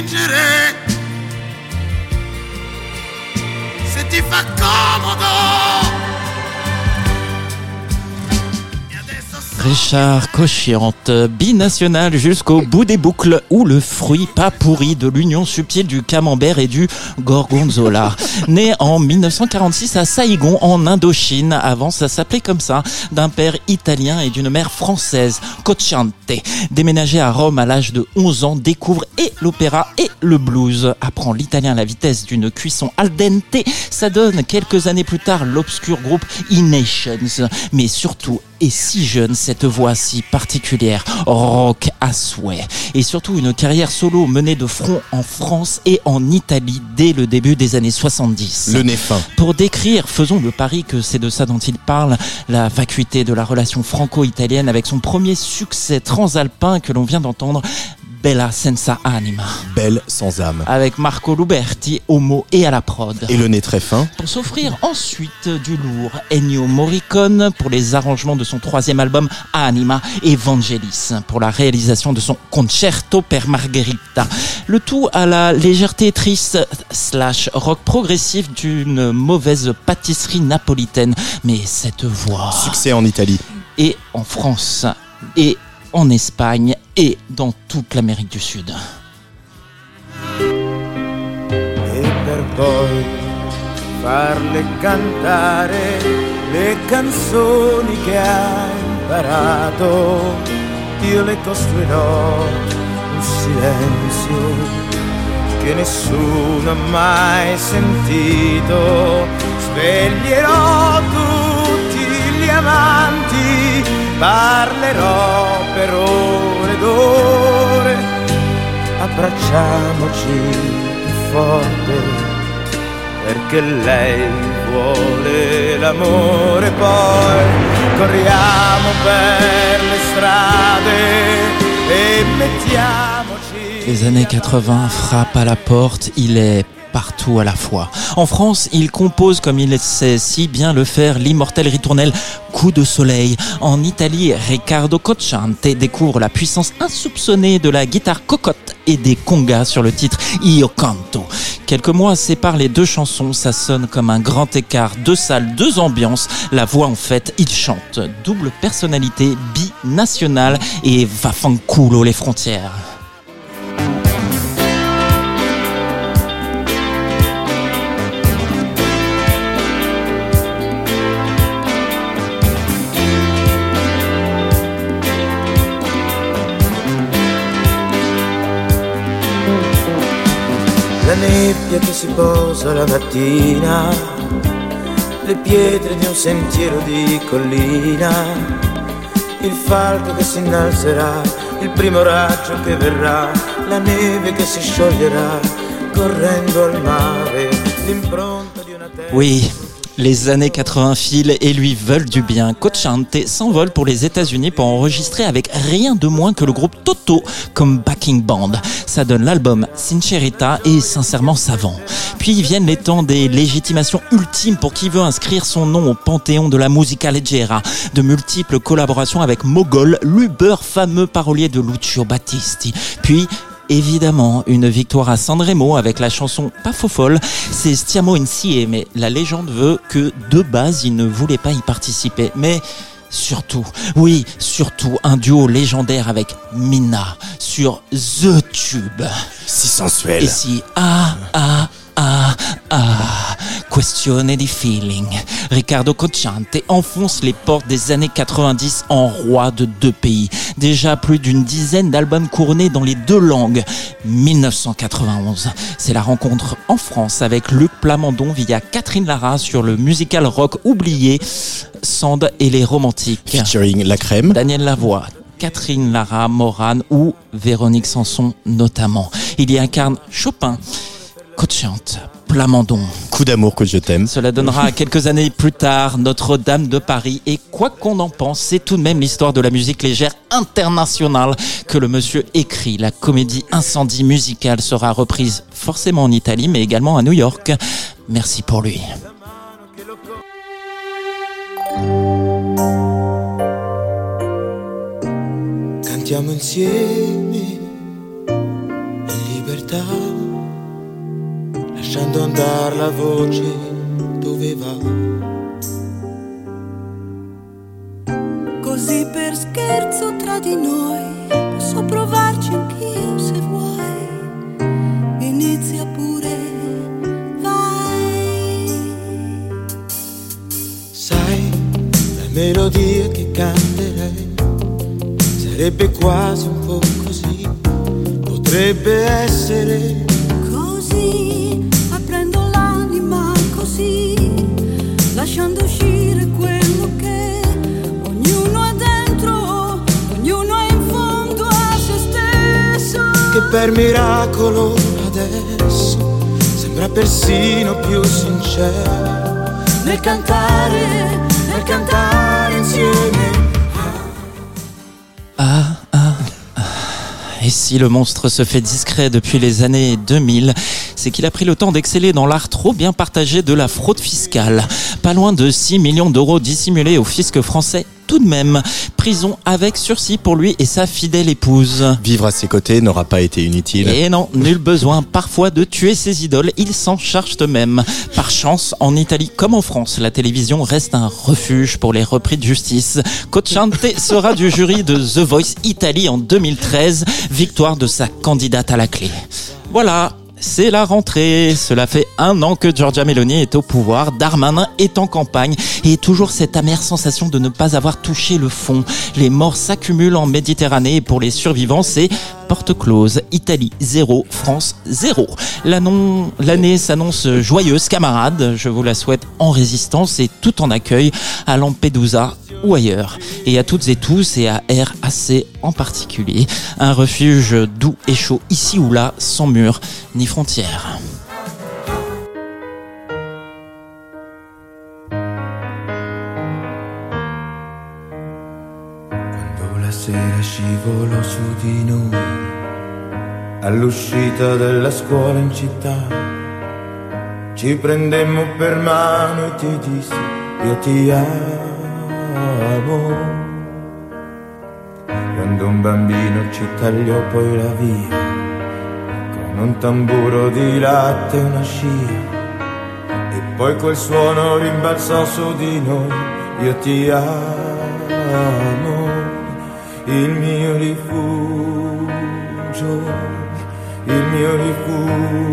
Sai fingere? Se ti fa comodo. Richard Cosciante, binational jusqu'au bout des boucles, ou le fruit pas pourri de l'union subtile du camembert et du gorgonzola. Né en 1946 à Saïgon, en Indochine, avant ça s'appelait comme ça, d'un père italien et d'une mère française, Cosciante. Déménagé à Rome à l'âge de 11 ans, découvre et l'opéra et le blues, apprend l'italien à la vitesse d'une cuisson al dente, ça donne quelques années plus tard l'obscur groupe E-Nations, mais surtout et si jeune, cette voix si particulière, rock à souhait. Et surtout une carrière solo menée de front en France et en Italie dès le début des années 70. Le nez fin. Pour décrire, faisons le pari que c'est de ça dont il parle, la vacuité de la relation franco-italienne avec son premier succès transalpin que l'on vient d'entendre, Bella senza anima, Belle sans âme. avec Marco Luberti au mot et à la prod. Et le nez très fin. Pour s'offrir ensuite du lourd, Ennio Morricone pour les arrangements de son troisième album Anima et Vangelis pour la réalisation de son Concerto per Margherita. Le tout à la légèreté triste slash rock progressif d'une mauvaise pâtisserie napolitaine. Mais cette voix Succès en Italie. et en France et en Espagne et dans toute l'Amérique du Sud. farle cantare le canzoni che ha imparato. Io le costruirò un silenzio che nessuno ha mai sentito. Sveglierò gli amanti, parlerò per ore ed ore. Abbracciamoci più forte perché lei vuole l'amore. Poi corriamo per le strade e mettiamoci Les années 80 frappent à la porte, il est partout à la fois. En France, il compose comme il sait si bien le faire l'immortel ritournel Coup de soleil. En Italie, Riccardo Cocciante découvre la puissance insoupçonnée de la guitare cocotte et des congas sur le titre Io Canto. Quelques mois séparent les deux chansons, ça sonne comme un grand écart, deux salles, deux ambiances. La voix en fait, il chante. Double personnalité, binationale et va fanculo les frontières. Nebbia che si posa la mattina, le pietre di un sentiero di collina, il falco che si innalzerà, il primo raggio che verrà, la neve che si scioglierà, correndo al mare, l'impronta di una terra. Oui, les années 80 filent et lui veulent du bien. Cochante s'envole pour les États-Unis pour enregistrer avec rien de moins que le groupe Toto comme backing band. Ça donne l'album Sincerita et sincèrement savant. Puis viennent les temps des légitimations ultimes pour qui veut inscrire son nom au panthéon de la musica leggera. De multiples collaborations avec Mogol, l'Uber fameux parolier de Lucio Battisti. Puis Évidemment, une victoire à Sanremo avec la chanson Pas faux folle, c'est Stiamo Insieme, mais la légende veut que de base il ne voulait pas y participer. Mais surtout, oui, surtout un duo légendaire avec Mina sur The Tube. Si sensuel. Et si ah ah ah ah questione di feeling. Ricardo Cocciante enfonce les portes des années 90 en roi de deux pays. Déjà plus d'une dizaine d'albums couronnés dans les deux langues. 1991, c'est la rencontre en France avec Luc Plamondon via Catherine Lara sur le musical rock oublié Sand et les romantiques. Featuring La Crème. Daniel Lavoie, Catherine Lara, Morane ou Véronique Sanson notamment. Il y incarne Chopin, Cocciante, Plamondon. Coup d'amour que je t'aime. Cela donnera quelques années plus tard Notre-Dame de Paris. Et quoi qu'on en pense, c'est tout de même l'histoire de la musique légère internationale que le monsieur écrit. La comédie Incendie musicale sera reprise forcément en Italie, mais également à New York. Merci pour lui. Cantiamo insieme in libertà, lasciando andare la voce dove va. Così per scherzo tra di noi posso provarci anch'io se vuoi. Inizia pure, vai. Sai, la melodia che canterei sarebbe quasi un po' così, potrebbe essere Così per miracolo adesso sembra persino più sincero cantare, cantare. Ah, ah, ah. Et si le monstre se fait discret depuis les années 2000, c'est qu'il a pris le temps d'exceller dans l'art trop bien partagé de la fraude fiscale. Pas loin de 6 millions d'euros dissimulés au fisc français tout de même. Prison avec sursis pour lui et sa fidèle épouse. Vivre à ses côtés n'aura pas été inutile. Et non, nul besoin parfois de tuer ses idoles, ils s'en chargent eux-mêmes. Par chance, en Italie comme en France, la télévision reste un refuge pour les repris de justice. Cocciante sera du jury de The Voice Italie en 2013, victoire de sa candidate à la clé. Voilà, c'est la rentrée. Cela fait un an que Giorgia Meloni est au pouvoir, Darmanin est en campagne et toujours cette amère sensation de ne pas avoir touché le fond. Les morts s'accumulent en Méditerranée et pour les survivants, c'est porte close. Italie 0, France 0. L'annon- L'année s'annonce joyeuse, camarades. Je vous la souhaite en résistance et tout en accueil à Lampedusa ou ailleurs. Et à toutes et tous, et à RAC en particulier, un refuge doux et chaud ici ou là, sans mur ni frontières. Sera scivolò su di noi, all'uscita della scuola in città, ci prendemmo per mano e ti dissi io ti amo. Quando un bambino ci tagliò poi la via, con un tamburo di latte e una scia, e poi quel suono rimbalzò su di noi, io ti amo, il mio rifugio, il mio rifugio,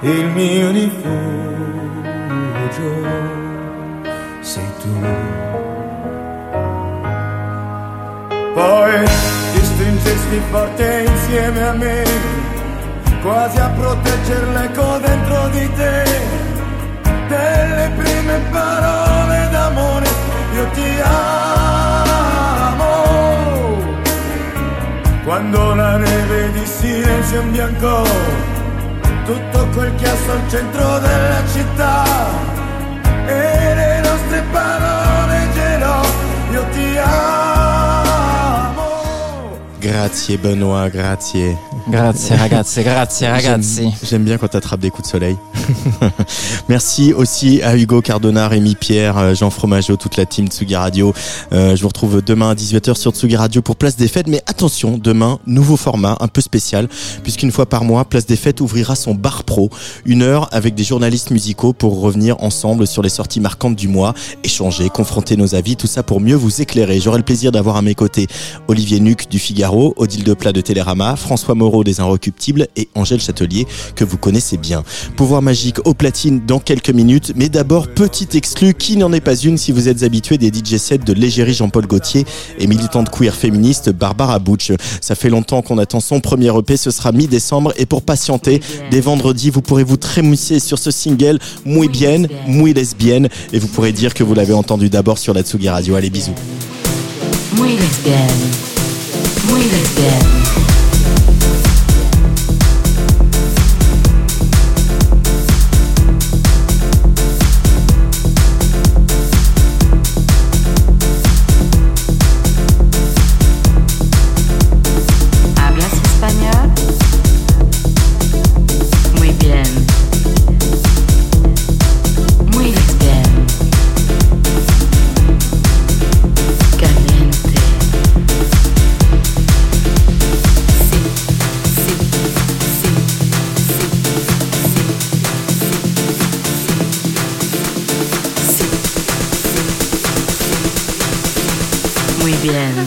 il mio rifugio, sei tu. Poi ti stringesti forte insieme a me, quasi a protegger l'eco dentro di te, delle prime parole d'amore, io ti amo. Quando la neve di silenzio imbiancò tutto quel chiasso al centro della città e Grazie Benoît, grazie. Grazie ragazzi, grazie ragazzi. J'aime- J'aime bien quand t'attrapes des coups de soleil. Merci aussi à Hugo Cardona, Rémi Pierre, euh, Jean Fromageau, toute la team Tsugi Radio. Euh, je vous retrouve demain à 18h sur Tsugi Radio pour Place des Fêtes. Mais attention, demain, nouveau format, un peu spécial, puisqu'une fois par mois, Place des Fêtes ouvrira son bar pro. Une heure avec des journalistes musicaux pour revenir ensemble sur les sorties marquantes du mois, échanger, confronter nos avis, tout ça pour mieux vous éclairer. J'aurai le plaisir d'avoir à mes côtés Olivier Nuc du Figaro, Odile Deplat de Télérama, François Moreau des Inrecuptibles et Angèle Châtelier que vous connaissez bien. Pouvoir magique au platine dans quelques minutes, mais d'abord petite exclue qui n'en est pas une si vous êtes habitué des DJ sets de l'égérie Jean-Paul Gaultier et militante queer féministe Barbara Butch. Ça fait longtemps qu'on attend son premier EP, ce sera mi-décembre et pour patienter, dès vendredi, vous pourrez vous trémousser sur ce single Muy bien, muy lesbienne et vous pourrez dire que vous l'avez entendu d'abord sur la Tsugi Radio. Allez, bisous. Muy lesbienne. Muy lesbienne. Muy